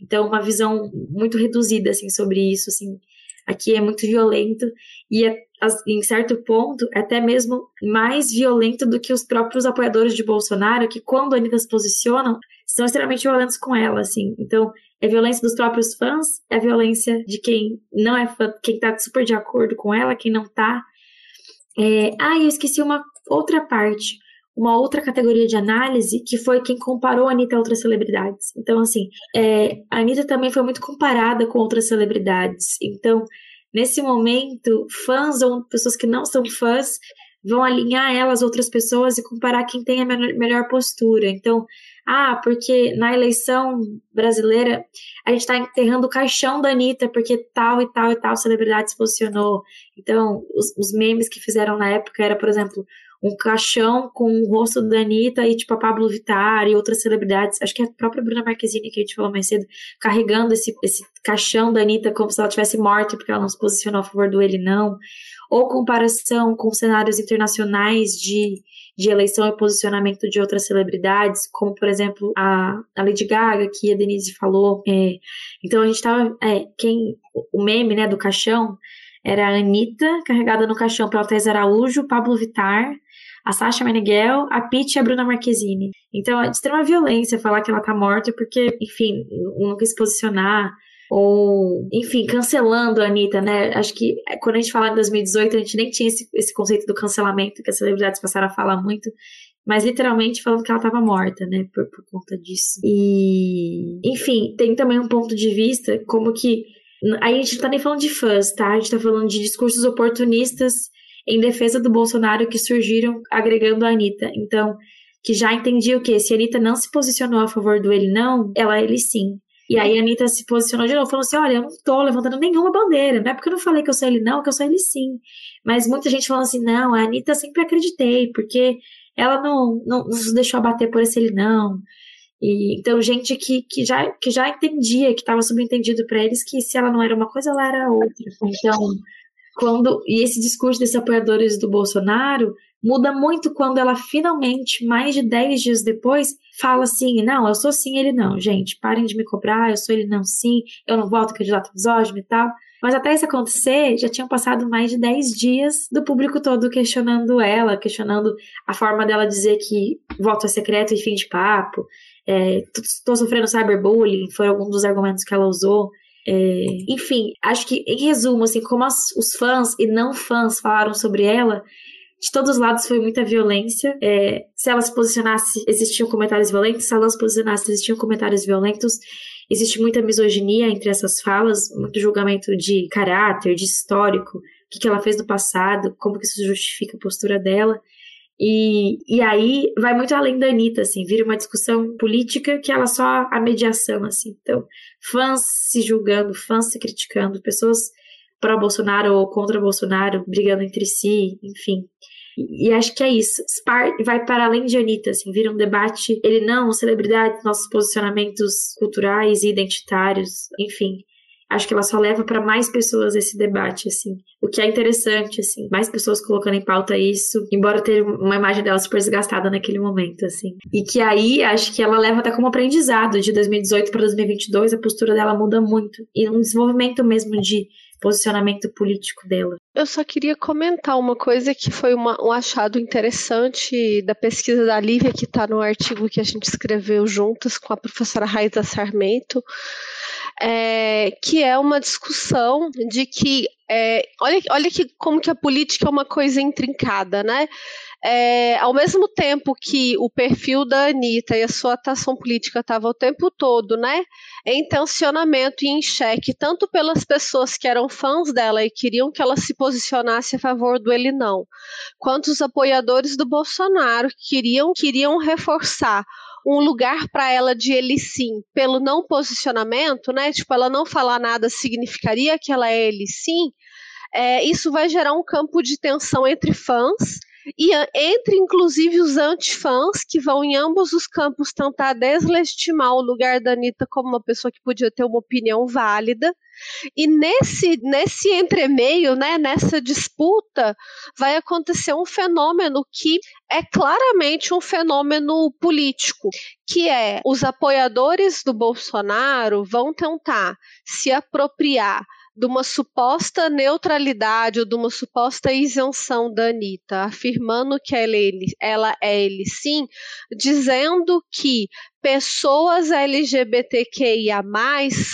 Então, uma visão muito reduzida, assim, sobre isso, assim, aqui é muito violento e é, em certo ponto até mesmo mais violento do que os próprios apoiadores de Bolsonaro, que quando a Anitta se posicionam, são extremamente violentos com ela, assim. Então, é violência dos próprios fãs, é violência de quem não é fã, quem tá super de acordo com ela, quem não tá. É... Ah, eu esqueci uma outra parte uma outra categoria de análise, que foi quem comparou a Anitta a outras celebridades. Então, assim, é, a Anitta também foi muito comparada com outras celebridades. Então, nesse momento, fãs ou pessoas que não são fãs vão alinhar elas outras pessoas e comparar quem tem a melhor postura. Então, ah, porque na eleição brasileira a gente está enterrando o caixão da Anitta porque tal e tal e tal celebridade se posicionou. Então, os, os memes que fizeram na época era, por exemplo, um caixão com o rosto da Anitta e, tipo, a Pablo Vittar e outras celebridades, acho que é a própria Bruna Marquezine, que a gente falou mais cedo, carregando esse, esse caixão da Anitta como se ela tivesse morta porque ela não se posicionou a favor do ele não, ou comparação com cenários internacionais de, de eleição e posicionamento de outras celebridades, como, por exemplo, a, a Lady Gaga, que a Denise falou. É, então, a gente tava, é, quem, o meme, né, do caixão, era a Anitta, carregada no caixão pela Thais Araújo, Pablo Vittar, a Sasha Meneghel, a Pete e a Bruna Marquezine. Então é de extrema violência falar que ela tá morta porque, enfim, não quis posicionar ou, enfim, cancelando a Anitta, né? Acho que quando a gente fala em 2018, a gente nem tinha esse, esse conceito do cancelamento que as celebridades passaram a falar muito, mas literalmente falando que ela estava morta, né, por, por conta disso. E, enfim, tem também um ponto de vista como que aí a gente não tá nem falando de fãs, tá? A gente tá falando de discursos oportunistas em defesa do Bolsonaro que surgiram agregando a Anitta. Então, que já entendia o que? Se a Anitta não se posicionou a favor do ele não, ela ele sim. E aí a Anitta se posicionou de novo, falou assim: olha, eu não tô levantando nenhuma bandeira, não é porque eu não falei que eu sou ele não, que eu sou ele sim. Mas muita gente falando assim: não, a Anitta sempre acreditei, porque ela não, não, se deixou abater por esse ele não. E, então, gente que, que, já, que já entendia, que estava subentendido para eles que se ela não era uma coisa, ela era outra. Então, quando e esse discurso desses apoiadores do Bolsonaro muda muito quando ela finalmente, mais de 10 dias depois, fala assim: não, eu sou sim, ele não. Gente, parem de me cobrar, eu sou ele não sim, eu não voto candidato misógino e tal. Mas até isso acontecer, já tinham passado mais de 10 dias do público todo questionando ela, questionando a forma dela dizer que voto é secreto e fim de papo. Estou é, sofrendo cyberbullying, foi algum dos argumentos que ela usou. É, enfim, acho que em resumo, assim, como as, os fãs e não fãs falaram sobre ela, de todos os lados foi muita violência. É, se ela se posicionasse, existiam comentários violentos. Se ela se posicionasse, existiam comentários violentos. Existe muita misoginia entre essas falas, muito julgamento de caráter, de histórico, o que, que ela fez no passado, como que isso justifica a postura dela. E, e aí vai muito além da Anitta, assim, vira uma discussão política que ela só a mediação, assim. Então, fãs se julgando, fãs se criticando, pessoas pró-Bolsonaro ou contra Bolsonaro brigando entre si, enfim. E, e acho que é isso. Vai para além de Anitta, assim, vira um debate. Ele não, celebridade, nossos posicionamentos culturais e identitários, enfim acho que ela só leva para mais pessoas esse debate, assim. O que é interessante, assim, mais pessoas colocando em pauta isso, embora ter uma imagem dela super desgastada naquele momento, assim. E que aí acho que ela leva até como aprendizado de 2018 para 2022, a postura dela muda muito e um desenvolvimento mesmo de posicionamento político dela. Eu só queria comentar uma coisa que foi uma, um achado interessante da pesquisa da Lívia, que está no artigo que a gente escreveu juntas com a professora Raiza Sarmento, é, que é uma discussão de que é, olha, olha que, como que a política é uma coisa intrincada, né? É, ao mesmo tempo que o perfil da Anitta e a sua atuação política estava o tempo todo, né, em tensionamento e em xeque, tanto pelas pessoas que eram fãs dela e queriam que ela se posicionasse a favor do ele não, quanto os apoiadores do Bolsonaro queriam, queriam reforçar um lugar para ela de ele sim, pelo não posicionamento, né? Tipo, ela não falar nada significaria que ela é ele sim. é, isso vai gerar um campo de tensão entre fãs e entre inclusive os antifãs que vão em ambos os campos tentar deslegitimar o lugar da Anitta como uma pessoa que podia ter uma opinião válida. E nesse, nesse entremeio, né, nessa disputa, vai acontecer um fenômeno que é claramente um fenômeno político, que é os apoiadores do Bolsonaro vão tentar se apropriar de uma suposta neutralidade ou de uma suposta isenção da Anitta, afirmando que ela, é ele, ela é ele sim, dizendo que pessoas LGBTQIA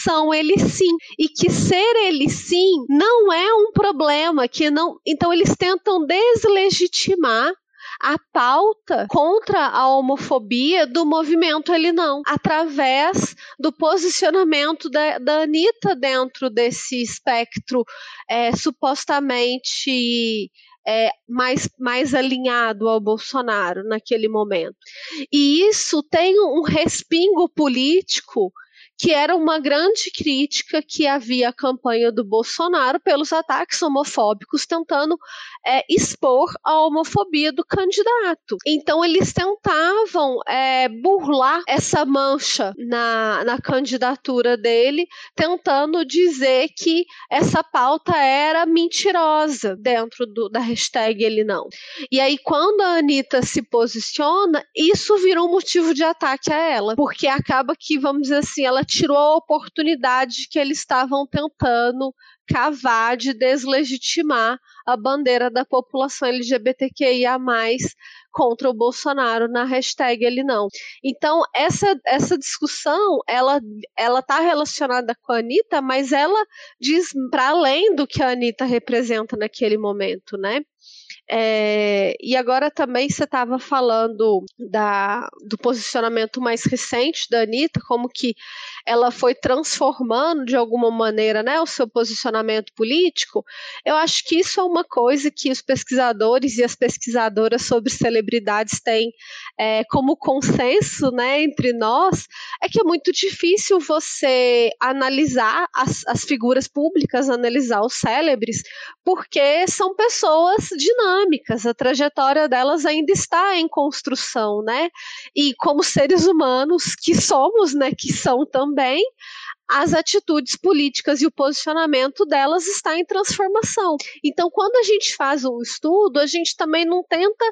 são ele sim e que ser ele sim não é um problema que não então eles tentam deslegitimar a pauta contra a homofobia do movimento Ele Não, através do posicionamento da, da Anitta dentro desse espectro é, supostamente é, mais, mais alinhado ao Bolsonaro naquele momento. E isso tem um respingo político que era uma grande crítica que havia à campanha do Bolsonaro pelos ataques homofóbicos, tentando é, expor a homofobia do candidato. Então, eles tentavam é, burlar essa mancha na, na candidatura dele, tentando dizer que essa pauta era mentirosa dentro do, da hashtag ele não. E aí, quando a Anitta se posiciona, isso virou um motivo de ataque a ela, porque acaba que, vamos dizer assim, ela tirou a oportunidade que eles estavam tentando cavar de deslegitimar a bandeira da população LGBTQIA+, contra o Bolsonaro na hashtag ele não. Então, essa, essa discussão, ela ela tá relacionada com a Anitta, mas ela diz para além do que a Anitta representa naquele momento, né? É, e agora também você estava falando da, do posicionamento mais recente da Anitta, como que ela foi transformando de alguma maneira né, o seu posicionamento político. Eu acho que isso é uma coisa que os pesquisadores e as pesquisadoras sobre celebridades têm é, como consenso né, entre nós, é que é muito difícil você analisar as, as figuras públicas, analisar os célebres, porque são pessoas dinâmicas a trajetória delas ainda está em construção, né? E como seres humanos que somos, né, que são também, as atitudes políticas e o posicionamento delas está em transformação. Então, quando a gente faz um estudo, a gente também não tenta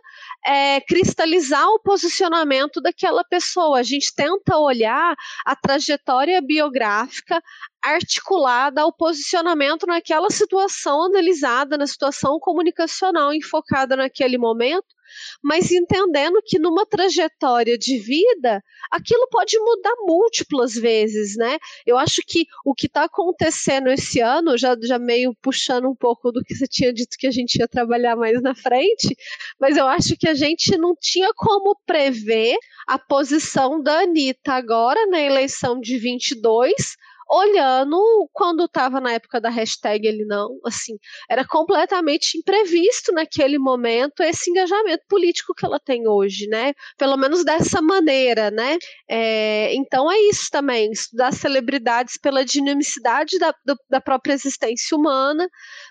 é, cristalizar o posicionamento daquela pessoa, a gente tenta olhar a trajetória biográfica articulada ao posicionamento naquela situação analisada, na situação comunicacional enfocada naquele momento, mas entendendo que numa trajetória de vida, aquilo pode mudar múltiplas vezes, né? Eu acho que o que está acontecendo esse ano, já, já meio puxando um pouco do que você tinha dito que a gente ia trabalhar mais na frente, mas eu acho que a gente não tinha como prever a posição da Anitta agora na eleição de 22 olhando quando estava na época da hashtag ele não, assim, era completamente imprevisto naquele momento esse engajamento político que ela tem hoje, né? Pelo menos dessa maneira, né? É, então é isso também, estudar celebridades pela dinamicidade da, da própria existência humana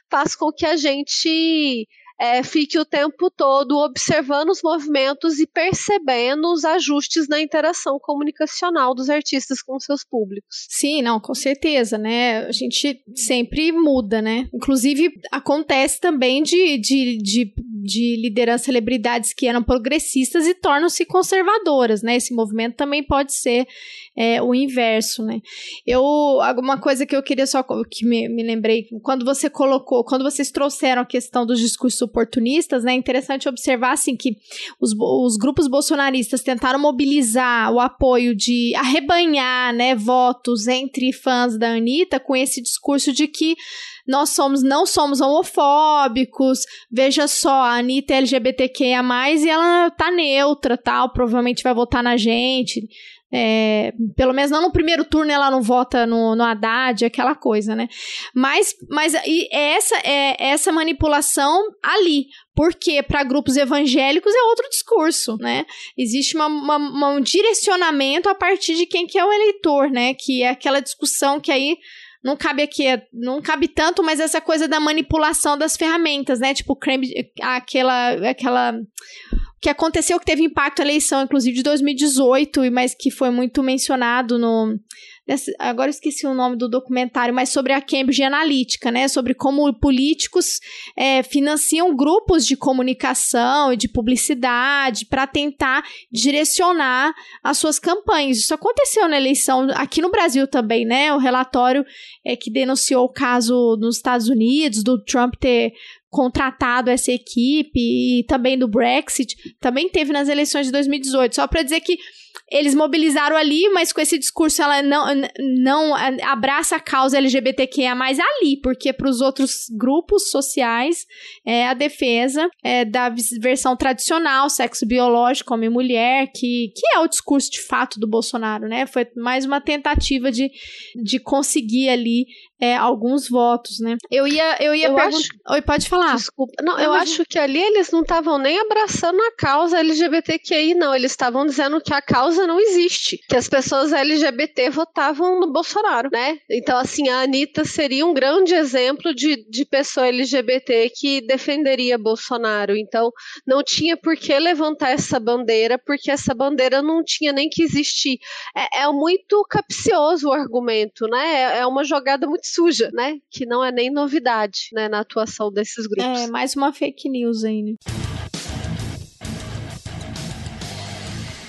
faz com que a gente é, fique o tempo todo observando os movimentos e percebendo os ajustes na interação comunicacional dos artistas com seus públicos. Sim, não, com certeza, né? A gente sempre muda, né? Inclusive, acontece também de, de, de, de liderar celebridades que eram progressistas e tornam-se conservadoras, né? Esse movimento também pode ser é, o inverso, né? Eu, alguma coisa que eu queria só, que me, me lembrei, quando você colocou, quando vocês trouxeram a questão dos discursos oportunistas, né? É interessante observar, assim, que os, os grupos bolsonaristas tentaram mobilizar o apoio de arrebanhar, né, votos entre fãs da Anitta com esse discurso de que nós somos não somos homofóbicos, veja só, a Anitta é LGBTQIA+, e ela tá neutra, tal, provavelmente vai votar na gente, é, pelo menos não no primeiro turno ela não vota no, no Haddad, aquela coisa, né? Mas, mas e essa é essa manipulação ali, porque para grupos evangélicos é outro discurso, né? Existe uma, uma, um direcionamento a partir de quem que é o eleitor, né? Que é aquela discussão que aí não cabe aqui, não cabe tanto, mas essa coisa da manipulação das ferramentas, né? Tipo, aquela, aquela que aconteceu que teve impacto na eleição, inclusive de 2018, mas que foi muito mencionado no agora eu esqueci o nome do documentário, mas sobre a Cambridge Analytica, né? Sobre como políticos é, financiam grupos de comunicação e de publicidade para tentar direcionar as suas campanhas. Isso aconteceu na eleição aqui no Brasil também, né? O relatório é, que denunciou o caso nos Estados Unidos do Trump ter contratado essa equipe e também do Brexit, também teve nas eleições de 2018. Só para dizer que eles mobilizaram ali, mas com esse discurso ela não, não abraça a causa LGBTQIA mais ali, porque para os outros grupos sociais é a defesa é, da versão tradicional, sexo biológico, homem e mulher, que, que é o discurso de fato do Bolsonaro, né? Foi mais uma tentativa de, de conseguir ali é, alguns votos, né? Eu ia, eu ia perguntar. Acho... Oi, pode falar. Desculpa. Não, eu, eu acho que ali eles não estavam nem abraçando a causa LGBTQI, não. Eles estavam dizendo que a causa não existe. Que as pessoas LGBT votavam no Bolsonaro, né? Então, assim, a Anitta seria um grande exemplo de, de pessoa LGBT que defenderia Bolsonaro. Então, não tinha por que levantar essa bandeira, porque essa bandeira não tinha nem que existir. É, é muito capcioso o argumento, né? É, é uma jogada muito suja, né? Que não é nem novidade, né, na atuação desses grupos. É, mais uma fake news né?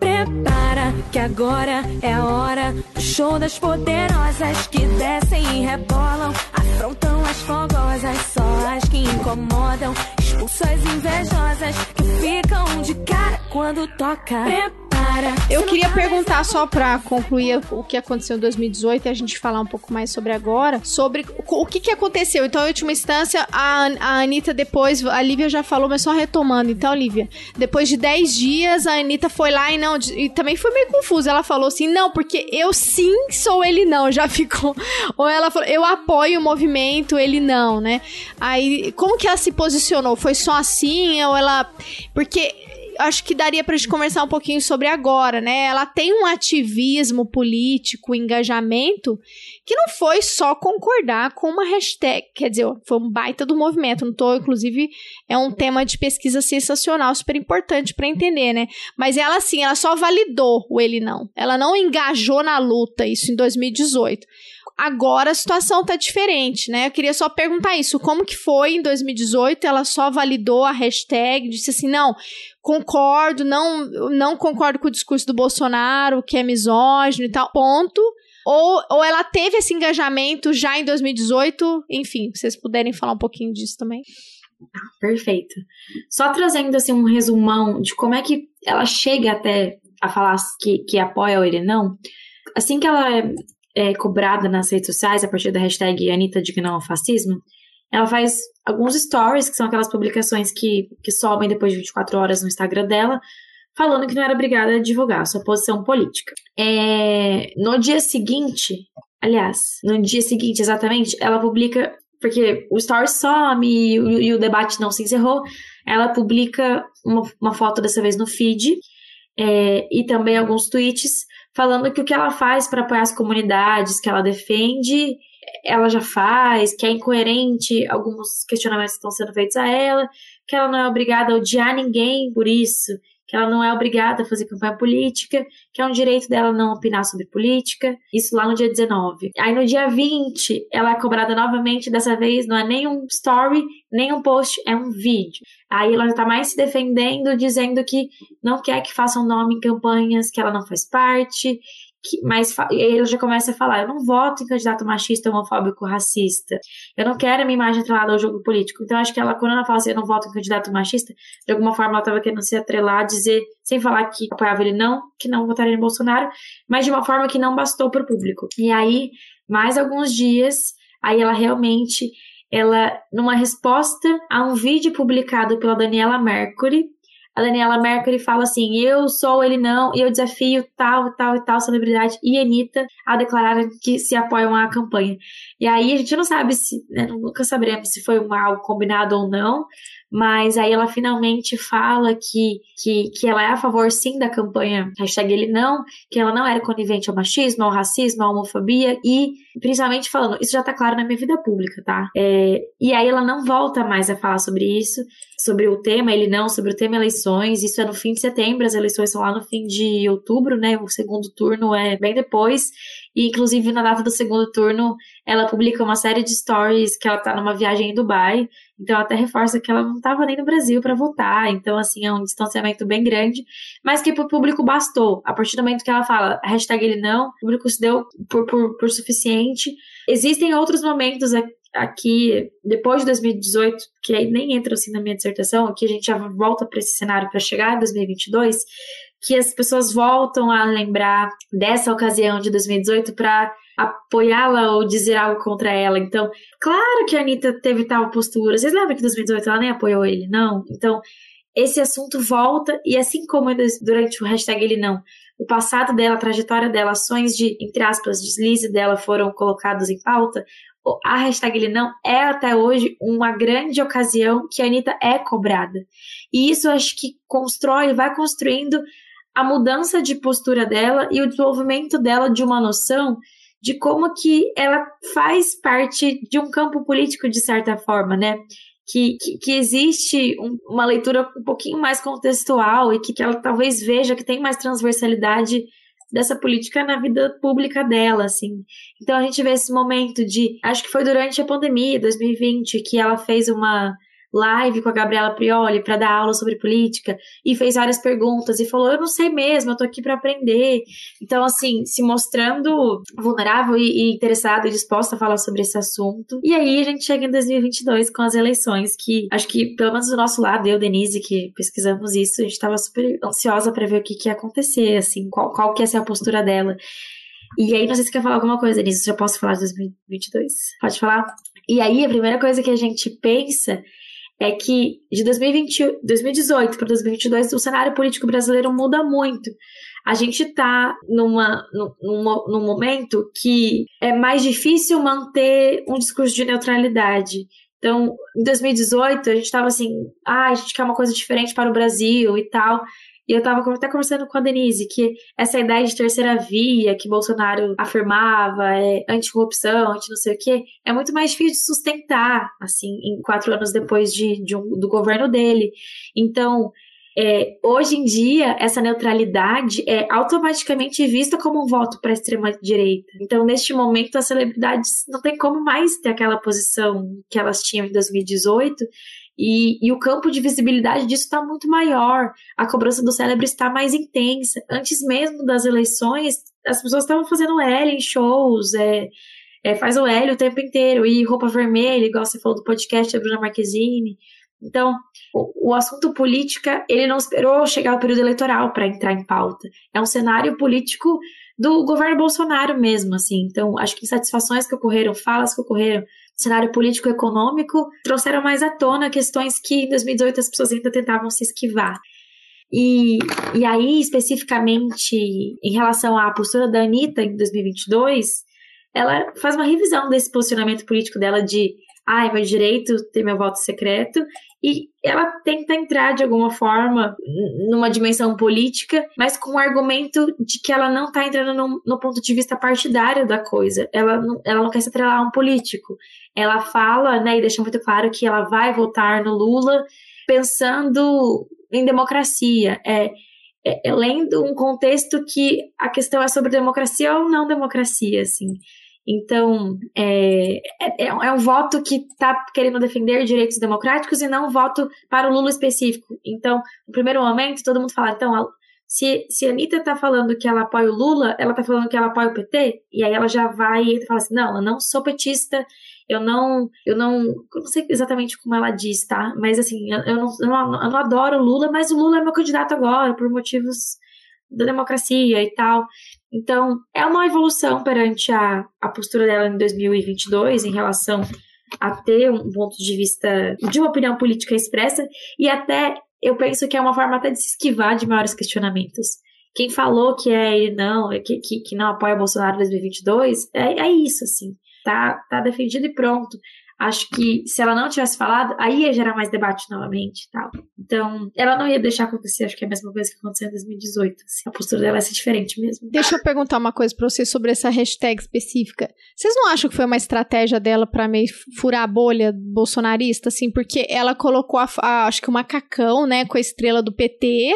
Prepara que agora é a hora do show das poderosas que descem e rebolam, afrontam as fogosas, só as que incomodam, expulsam as invejosas que ficam de cara quando toca. Prepara eu queria perguntar só para concluir o que aconteceu em 2018 e a gente falar um pouco mais sobre agora, sobre o que, que aconteceu. Então, em última instância, a, a Anitta depois, a Lívia já falou, mas só retomando. Então, Lívia, depois de 10 dias, a Anitta foi lá e não, e também foi meio confusa. Ela falou assim, não, porque eu sim sou ele não, já ficou. Ou ela falou, eu apoio o movimento, ele não, né? Aí, como que ela se posicionou? Foi só assim ou ela... Porque acho que daria pra gente conversar um pouquinho sobre agora, né? Ela tem um ativismo político, engajamento, que não foi só concordar com uma hashtag, quer dizer, foi um baita do movimento, não tô, inclusive, é um tema de pesquisa sensacional, super importante para entender, né? Mas ela, assim, ela só validou o ele não. Ela não engajou na luta, isso em 2018 agora a situação tá diferente, né? Eu queria só perguntar isso, como que foi em 2018? Ela só validou a hashtag, disse assim, não, concordo, não, não concordo com o discurso do Bolsonaro, que é misógino e tal, ponto. Ou, ou ela teve esse engajamento já em 2018? Enfim, vocês puderem falar um pouquinho disso também. Perfeito. Só trazendo assim um resumão de como é que ela chega até a falar que, que apoia ou ele não. Assim que ela é, é cobrada nas redes sociais a partir da hashtag Anitta Dignão ao Fascismo, ela faz alguns stories, que são aquelas publicações que, que sobem depois de 24 horas no Instagram dela, falando que não era obrigada a divulgar a sua posição política. É, no dia seguinte, aliás, no dia seguinte exatamente, ela publica, porque o story some e, e o debate não se encerrou, ela publica uma, uma foto dessa vez no feed é, e também alguns tweets falando que o que ela faz para apoiar as comunidades que ela defende ela já faz, que é incoerente alguns questionamentos que estão sendo feitos a ela, que ela não é obrigada a odiar ninguém por isso, que ela não é obrigada a fazer campanha política, que é um direito dela não opinar sobre política. Isso lá no dia 19. Aí no dia 20, ela é cobrada novamente, dessa vez não é nem um story, nem um post, é um vídeo. Aí ela já tá mais se defendendo, dizendo que não quer que façam nome em campanhas, que ela não faz parte, que, mas e ela já começa a falar: eu não voto em candidato machista, homofóbico, racista. Eu não quero a minha imagem atrelada ao jogo político. Então, acho que ela, quando ela fala assim, eu não voto em candidato machista, de alguma forma ela estava querendo se atrelar, dizer, sem falar que apoiava ele não, que não votaria em Bolsonaro, mas de uma forma que não bastou para o público. E aí, mais alguns dias, aí ela realmente ela, numa resposta a um vídeo publicado pela Daniela Mercury, a Daniela Mercury fala assim: eu sou ele não, e eu desafio tal, tal e tal celebridade e Anitta a declarar que se apoiam à campanha. E aí a gente não sabe se, né, nunca saberemos se foi um algo combinado ou não, mas aí ela finalmente fala que, que, que ela é a favor sim da campanha hashtag ele não, que ela não era conivente ao machismo, ao racismo, à homofobia e principalmente falando, isso já tá claro na minha vida pública, tá? É, e aí ela não volta mais a falar sobre isso, sobre o tema, ele não, sobre o tema eleições, isso é no fim de setembro, as eleições são lá no fim de outubro, né? O segundo turno é bem depois. E, inclusive, na data do segundo turno, ela publica uma série de stories que ela tá numa viagem em Dubai. Então, até reforça que ela não estava nem no Brasil para votar. Então, assim, é um distanciamento bem grande, mas que pro público bastou. A partir do momento que ela fala hashtag ele não, o público se deu por, por, por suficiente. Existem outros momentos aqui, depois de 2018, que aí nem entra assim na minha dissertação, aqui a gente já volta para esse cenário para chegar em 2022, que as pessoas voltam a lembrar dessa ocasião de 2018 para apoiá-la ou dizer algo contra ela. Então, claro que a Anitta teve tal postura. Vocês lembram que em 2018 ela nem apoiou ele? Não. Então, esse assunto volta, e assim como durante o hashtag ele não, o passado dela, a trajetória dela, ações de, entre aspas, deslize dela foram colocados em pauta, a hashtag ele não é até hoje uma grande ocasião que a Anitta é cobrada. E isso acho que constrói, vai construindo a mudança de postura dela e o desenvolvimento dela de uma noção de como que ela faz parte de um campo político de certa forma, né? Que, que, que existe um, uma leitura um pouquinho mais contextual e que, que ela talvez veja que tem mais transversalidade dessa política na vida pública dela, assim. Então a gente vê esse momento de, acho que foi durante a pandemia, 2020, que ela fez uma live com a Gabriela Prioli para dar aula sobre política e fez várias perguntas e falou: Eu não sei mesmo, eu tô aqui para aprender. Então, assim, se mostrando vulnerável e, e interessada e disposta a falar sobre esse assunto. E aí a gente chega em 2022 com as eleições, que acho que, pelo menos do nosso lado, eu, Denise, que pesquisamos isso, a gente estava super ansiosa para ver o que, que ia acontecer, assim, qual, qual que ia ser a postura dela. E aí, não sei se quer falar alguma coisa nisso, já posso falar de 2022? Pode falar? E aí, a primeira coisa que a gente pensa é que de 2020, 2018 para 2022 o cenário político brasileiro muda muito. A gente está numa, num, num momento que é mais difícil manter um discurso de neutralidade. Então, em 2018, a gente estava assim, ah, a gente quer uma coisa diferente para o Brasil e tal. E eu estava até conversando com a Denise que essa ideia de terceira via que Bolsonaro afirmava, é anticorrupção, anti não sei o quê, é muito mais difícil de sustentar, assim, em quatro anos depois de, de um, do governo dele. Então, é, hoje em dia, essa neutralidade é automaticamente vista como um voto para a extrema-direita. Então, neste momento, as celebridades não tem como mais ter aquela posição que elas tinham em 2018 e, e o campo de visibilidade disso está muito maior. A cobrança do célebre está mais intensa. Antes mesmo das eleições, as pessoas estavam fazendo L em shows, é, é, faz o L o tempo inteiro, e roupa vermelha, igual você falou do podcast da Bruna Marquezine. Então, o, o, assunto política, ele não esperou chegar o período eleitoral para entrar em pauta. É um cenário político do governo Bolsonaro mesmo, assim. Então, acho que insatisfações que ocorreram, falas que ocorreram, cenário político-econômico trouxeram mais à tona questões que em 2018 as pessoas ainda tentavam se esquivar. E, e aí, especificamente, em relação à postura da Anitta em 2022, ela faz uma revisão desse posicionamento político dela de ah, é meu direito ter meu voto secreto, e ela tenta entrar de alguma forma numa dimensão política, mas com o argumento de que ela não está entrando no, no, ponto de vista partidário da coisa. Ela não, ela não quer se atrelar a um político. Ela fala, né, e deixa muito claro que ela vai votar no Lula pensando em democracia. É, é, é lendo um contexto que a questão é sobre democracia ou não democracia, assim. Então, é, é, é um voto que está querendo defender direitos democráticos e não um voto para o Lula específico. Então, no primeiro momento, todo mundo fala, então, Se, se a Anitta tá falando que ela apoia o Lula, ela tá falando que ela apoia o PT, e aí ela já vai e fala assim: não, eu não sou petista, eu não, eu não, eu não sei exatamente como ela diz, tá? Mas assim, eu, eu, não, eu, não, eu não adoro o Lula, mas o Lula é meu candidato agora, por motivos da democracia e tal. Então, é uma evolução perante a, a postura dela em 2022 em relação a ter um ponto de vista de uma opinião política expressa e até eu penso que é uma forma até de se esquivar de maiores questionamentos. Quem falou que é ele não, que, que, que não apoia Bolsonaro em 2022, é, é isso, assim. Tá, tá defendido e pronto. Acho que se ela não tivesse falado, aí ia gerar mais debate novamente e tal. Então, ela não ia deixar acontecer, acho que é a mesma coisa que aconteceu em 2018. Assim. A postura dela ia ser diferente mesmo. Deixa eu perguntar uma coisa pra você sobre essa hashtag específica. Vocês não acham que foi uma estratégia dela para meio furar a bolha bolsonarista, assim? Porque ela colocou, a, a, acho que o macacão, né, com a estrela do PT.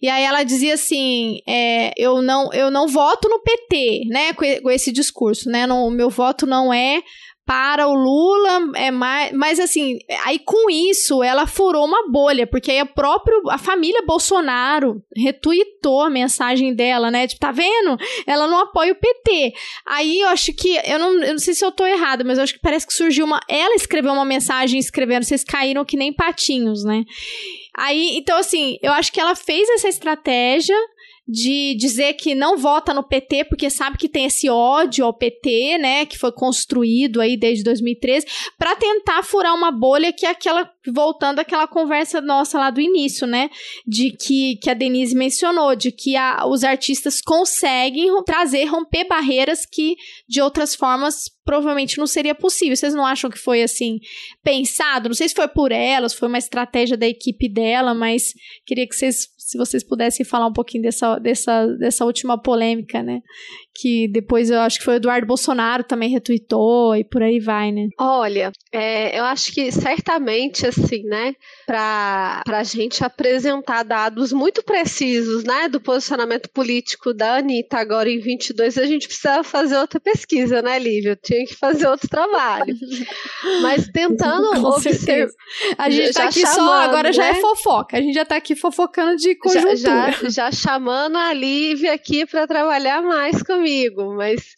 E aí ela dizia assim, é, eu não eu não voto no PT, né, com, esse discurso, né, o meu voto não é para o Lula é mais, mas assim, aí com isso ela furou uma bolha, porque aí a própria a família Bolsonaro retuitou a mensagem dela, né? Tipo, tá vendo? Ela não apoia o PT. Aí eu acho que eu não, eu não sei se eu tô errada, mas eu acho que parece que surgiu uma, ela escreveu uma mensagem escrevendo, vocês caíram que nem patinhos, né? Aí, então assim, eu acho que ela fez essa estratégia de dizer que não vota no PT porque sabe que tem esse ódio ao PT, né, que foi construído aí desde 2013, para tentar furar uma bolha que é aquela voltando àquela conversa nossa lá do início, né, de que, que a Denise mencionou, de que a, os artistas conseguem trazer, romper barreiras que de outras formas provavelmente não seria possível. Vocês não acham que foi assim pensado? Não sei se foi por elas, foi uma estratégia da equipe dela, mas queria que vocês se vocês pudessem falar um pouquinho dessa, dessa, dessa última polêmica, né? que depois eu acho que foi o Eduardo Bolsonaro também retuitou e por aí vai, né? Olha, é, eu acho que certamente, assim, né, para a gente apresentar dados muito precisos, né, do posicionamento político da Anitta agora em 22, a gente precisa fazer outra pesquisa, né, Lívia? Eu tinha que fazer outro trabalho. Mas tentando observar. A gente tá aqui chamando, só, agora né? já é né? fofoca, a gente já tá aqui fofocando de conjuntura. Já, já, já chamando a Lívia aqui para trabalhar mais comigo mas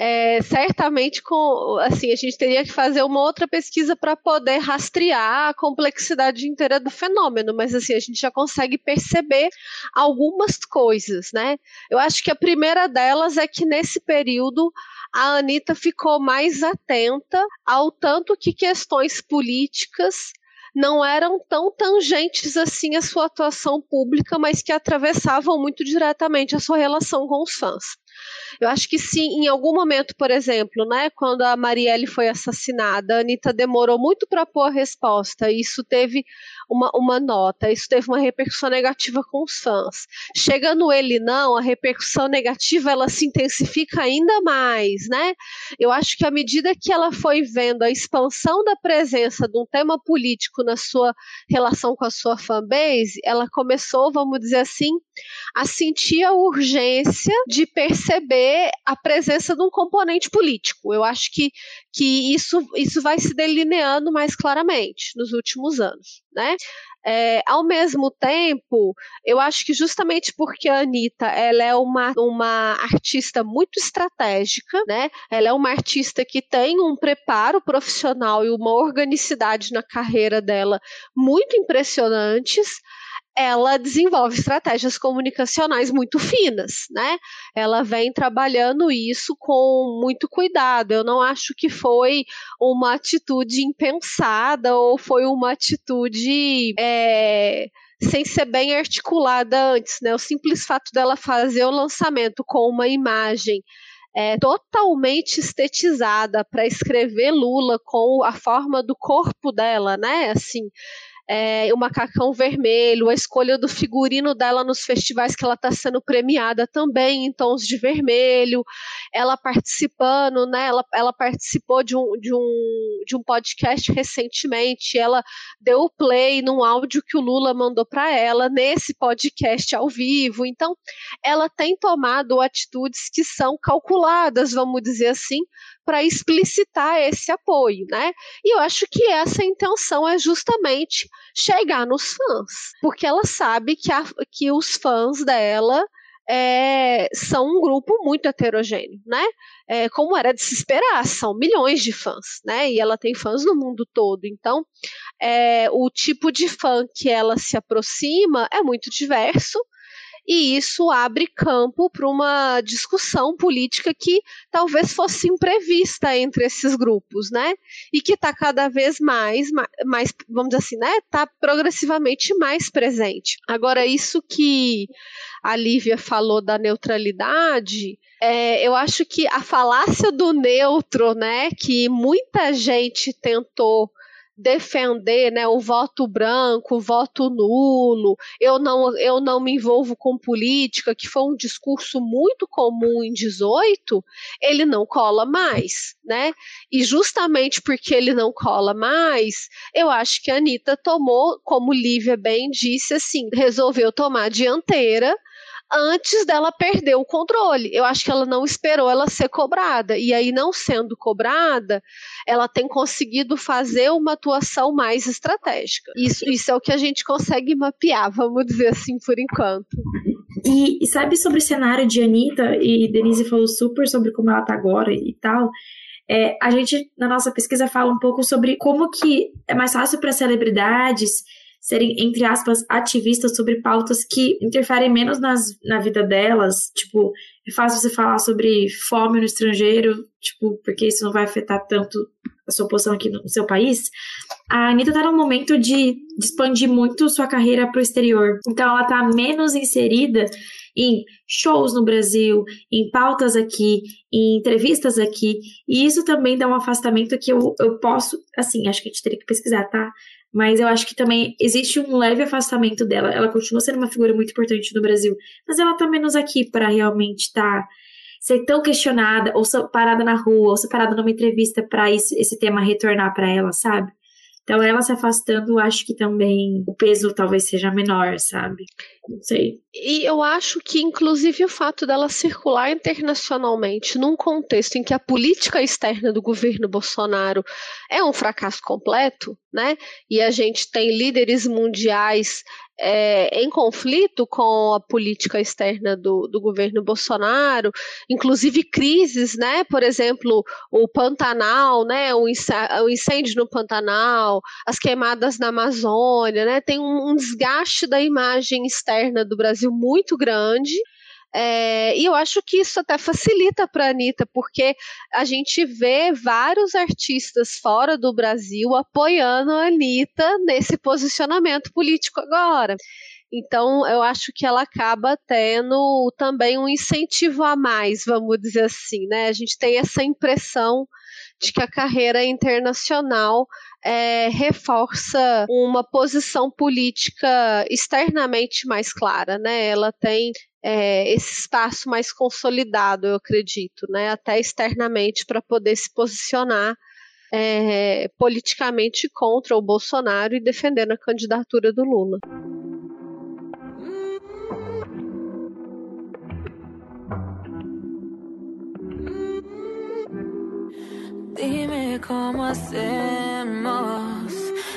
é, certamente com assim a gente teria que fazer uma outra pesquisa para poder rastrear a complexidade inteira do fenômeno, mas assim a gente já consegue perceber algumas coisas, né? Eu acho que a primeira delas é que nesse período a Anitta ficou mais atenta ao tanto que questões políticas não eram tão tangentes assim à sua atuação pública, mas que atravessavam muito diretamente a sua relação com os fãs. Eu acho que sim, em algum momento, por exemplo, né, quando a Marielle foi assassinada, a Anitta demorou muito para pôr a resposta. Isso teve uma, uma nota, isso teve uma repercussão negativa com os fãs. Chega no ele não, a repercussão negativa ela se intensifica ainda mais, né? Eu acho que à medida que ela foi vendo a expansão da presença de um tema político na sua relação com a sua fanbase, ela começou, vamos dizer assim, a sentir a urgência de perceber a presença de um componente político. Eu acho que, que isso, isso vai se delineando mais claramente nos últimos anos, né? É, ao mesmo tempo, eu acho que justamente porque a Anitta ela é uma, uma artista muito estratégica, né? Ela é uma artista que tem um preparo profissional e uma organicidade na carreira dela muito impressionantes ela desenvolve estratégias comunicacionais muito finas, né? Ela vem trabalhando isso com muito cuidado. Eu não acho que foi uma atitude impensada ou foi uma atitude é, sem ser bem articulada antes, né? O simples fato dela fazer o lançamento com uma imagem é, totalmente estetizada para escrever Lula com a forma do corpo dela, né? Assim, é, o macacão vermelho, a escolha do figurino dela nos festivais que ela está sendo premiada também em tons de vermelho, ela participando, né? Ela, ela participou de um, de, um, de um podcast recentemente, ela deu o play num áudio que o Lula mandou para ela nesse podcast ao vivo. Então, ela tem tomado atitudes que são calculadas, vamos dizer assim, para explicitar esse apoio, né? E eu acho que essa intenção é justamente chegar nos fãs, porque ela sabe que, a, que os fãs dela é, são um grupo muito heterogêneo, né? É, como era de se esperar, são milhões de fãs, né? E ela tem fãs no mundo todo. Então, é, o tipo de fã que ela se aproxima é muito diverso e isso abre campo para uma discussão política que talvez fosse imprevista entre esses grupos, né? E que está cada vez mais, mais, vamos dizer assim, né? Está progressivamente mais presente. Agora, isso que a Lívia falou da neutralidade, é, eu acho que a falácia do neutro, né? Que muita gente tentou defender né, o voto branco, o voto nulo, eu não, eu não me envolvo com política, que foi um discurso muito comum em 18, ele não cola mais, né? E justamente porque ele não cola mais, eu acho que a Anitta tomou, como Lívia bem disse, assim, resolveu tomar a dianteira antes dela perder o controle. Eu acho que ela não esperou ela ser cobrada. E aí, não sendo cobrada, ela tem conseguido fazer uma atuação mais estratégica. Isso, isso é o que a gente consegue mapear, vamos dizer assim, por enquanto. E, e sabe sobre o cenário de Anitta, e Denise falou super sobre como ela tá agora e tal. É, a gente, na nossa pesquisa, fala um pouco sobre como que é mais fácil para celebridades serem, entre aspas, ativistas sobre pautas que interferem menos nas, na vida delas. Tipo, é fácil você falar sobre fome no estrangeiro, tipo, porque isso não vai afetar tanto a sua posição aqui no seu país. A Anitta tá num momento de, de expandir muito sua carreira pro exterior. Então ela tá menos inserida em shows no Brasil, em pautas aqui, em entrevistas aqui. E isso também dá um afastamento que eu, eu posso, assim, acho que a gente teria que pesquisar, tá? Mas eu acho que também existe um leve afastamento dela. Ela continua sendo uma figura muito importante no Brasil, mas ela tá menos aqui para realmente estar tá, ser tão questionada ou parada na rua ou ser parada numa entrevista para esse tema retornar para ela, sabe? Então, ela se afastando, acho que também o peso talvez seja menor, sabe? Não sei. E eu acho que, inclusive, o fato dela circular internacionalmente num contexto em que a política externa do governo Bolsonaro é um fracasso completo, né? E a gente tem líderes mundiais é, em conflito com a política externa do, do governo Bolsonaro, inclusive crises, né? Por exemplo, o Pantanal, né? O incêndio no Pantanal, as queimadas na Amazônia, né? Tem um, um desgaste da imagem externa do Brasil muito grande. É, e eu acho que isso até facilita para a Anitta, porque a gente vê vários artistas fora do Brasil apoiando a Anitta nesse posicionamento político agora. Então, eu acho que ela acaba tendo também um incentivo a mais, vamos dizer assim, né? A gente tem essa impressão de que a carreira internacional é, reforça uma posição política externamente mais clara, né? Ela tem é, esse espaço mais consolidado, eu acredito, né? Até externamente para poder se posicionar é, politicamente contra o Bolsonaro e defendendo a candidatura do Lula. Dime cómo hacemos.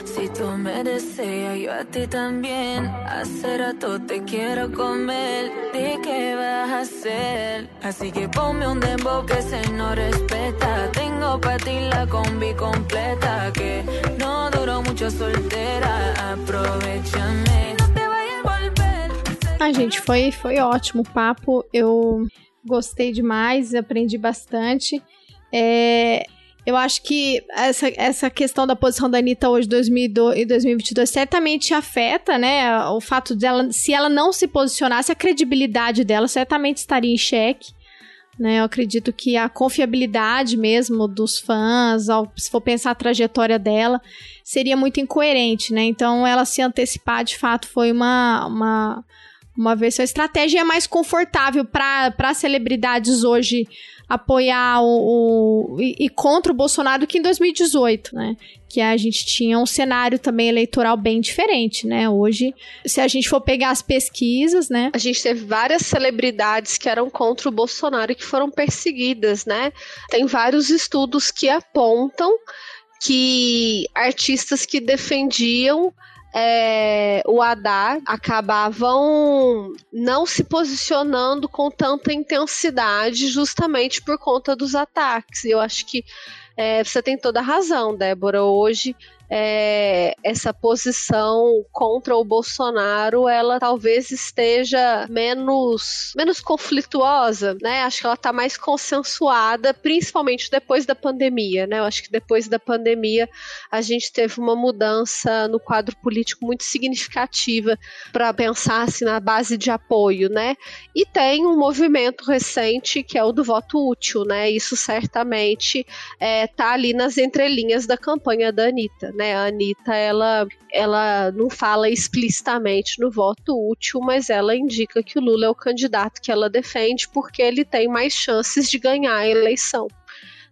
Si tú me deseas, yo a ti también. Hace rato te quiero comer. ¿De qué vas a hacer? Así que ponme un dembow que se no respeta. Tengo para ti la combi completa. Que no duró mucho soltera. Aprovechame. Ah, gente, foi, foi ótimo o papo. Eu gostei demais, aprendi bastante. É, eu acho que essa, essa questão da posição da Anitta hoje, 2002, em 2022, certamente afeta, né? O fato dela, se ela não se posicionasse, a credibilidade dela certamente estaria em xeque. Né, eu acredito que a confiabilidade mesmo dos fãs, ao, se for pensar a trajetória dela, seria muito incoerente, né? Então, ela se antecipar, de fato, foi uma, uma, uma versão. Estratégia é mais confortável para celebridades hoje apoiar o, o e, e, contra o Bolsonaro que em 2018, né? Que a gente tinha um cenário também eleitoral bem diferente, né? Hoje, se a gente for pegar as pesquisas, né? A gente teve várias celebridades que eram contra o Bolsonaro e que foram perseguidas, né? Tem vários estudos que apontam que artistas que defendiam é, o Haddad acabavam não se posicionando com tanta intensidade, justamente por conta dos ataques. Eu acho que é, você tem toda a razão, Débora. Hoje é, essa posição contra o Bolsonaro, ela talvez esteja menos, menos conflituosa, né? Acho que ela está mais consensuada, principalmente depois da pandemia, né? Eu acho que depois da pandemia a gente teve uma mudança no quadro político muito significativa para pensar assim, na base de apoio, né? E tem um movimento recente que é o do voto útil, né? Isso certamente está é, tá ali nas entrelinhas da campanha da Anitta, né? A Anitta, ela, ela não fala explicitamente no voto útil, mas ela indica que o Lula é o candidato que ela defende porque ele tem mais chances de ganhar a eleição,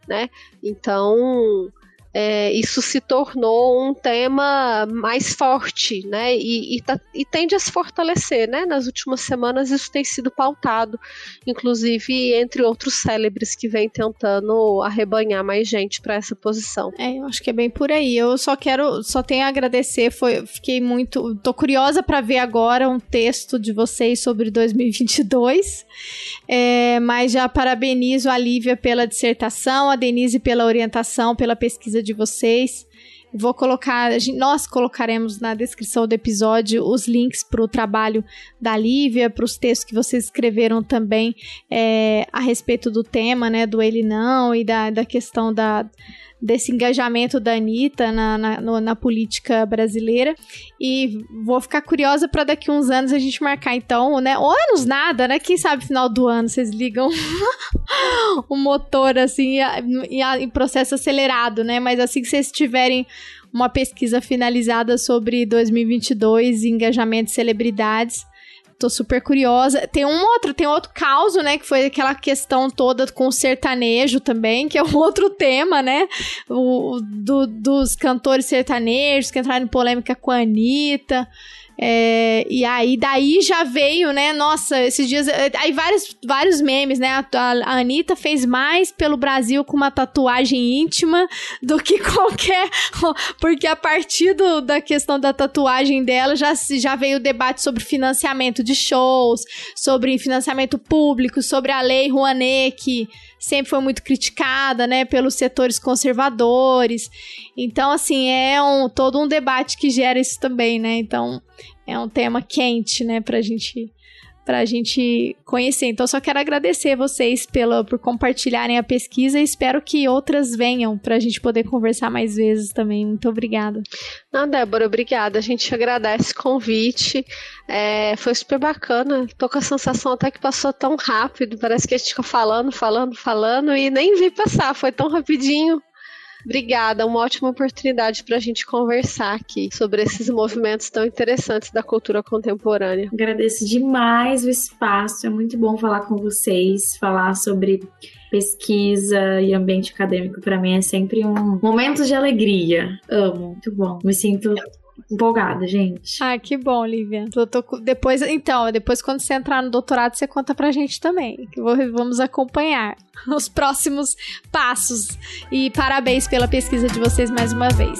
né? Então, é, isso se tornou um tema mais forte, né? E, e, tá, e, tende a se fortalecer, né? Nas últimas semanas isso tem sido pautado, inclusive entre outros célebres que vêm tentando arrebanhar mais gente para essa posição. É, eu acho que é bem por aí. Eu só quero, só tenho a agradecer. Foi, fiquei muito, tô curiosa para ver agora um texto de vocês sobre 2022. É, mas já parabenizo a Lívia pela dissertação, a Denise pela orientação, pela pesquisa de vocês. Vou colocar, nós colocaremos na descrição do episódio os links para o trabalho da Lívia, para os textos que vocês escreveram também é, a respeito do tema, né, do ele não e da, da questão da, desse engajamento da Anitta na, na, no, na política brasileira. E vou ficar curiosa para daqui uns anos a gente marcar, então, né? Ou anos nada, né? Quem sabe final do ano vocês ligam o motor assim em processo acelerado, né? Mas assim que vocês tiverem uma pesquisa finalizada sobre 2022 engajamento de celebridades tô super curiosa. Tem um outro, tem outro caos, né? Que foi aquela questão toda com o sertanejo também, que é um outro tema, né? O, do, dos cantores sertanejos que entraram em polêmica com a Anitta. É, e aí, daí já veio, né? Nossa, esses dias. É, aí vários, vários memes, né? A, a Anitta fez mais pelo Brasil com uma tatuagem íntima do que qualquer. Porque a partir do, da questão da tatuagem dela já, já veio o debate sobre financiamento de shows, sobre financiamento público, sobre a lei Rouanet, que sempre foi muito criticada, né, pelos setores conservadores. Então, assim, é um, todo um debate que gera isso também, né? Então, é um tema quente, né, pra gente pra gente conhecer. Então, só quero agradecer vocês pelo, por compartilharem a pesquisa e espero que outras venham pra gente poder conversar mais vezes também. Muito obrigada. Não, Débora, obrigada. A gente agradece o convite. É, foi super bacana. Tô com a sensação até que passou tão rápido. Parece que a gente ficou falando, falando, falando e nem vi passar. Foi tão rapidinho. Obrigada, uma ótima oportunidade para a gente conversar aqui sobre esses movimentos tão interessantes da cultura contemporânea. Agradeço demais o espaço, é muito bom falar com vocês, falar sobre pesquisa e ambiente acadêmico para mim é sempre um momento de alegria. Amo, muito bom. Me sinto empolgada, gente. Ah, que bom, Lívia. Tô, depois, então, depois quando você entrar no doutorado, você conta pra gente também. Que vamos acompanhar os próximos passos. E parabéns pela pesquisa de vocês mais uma vez.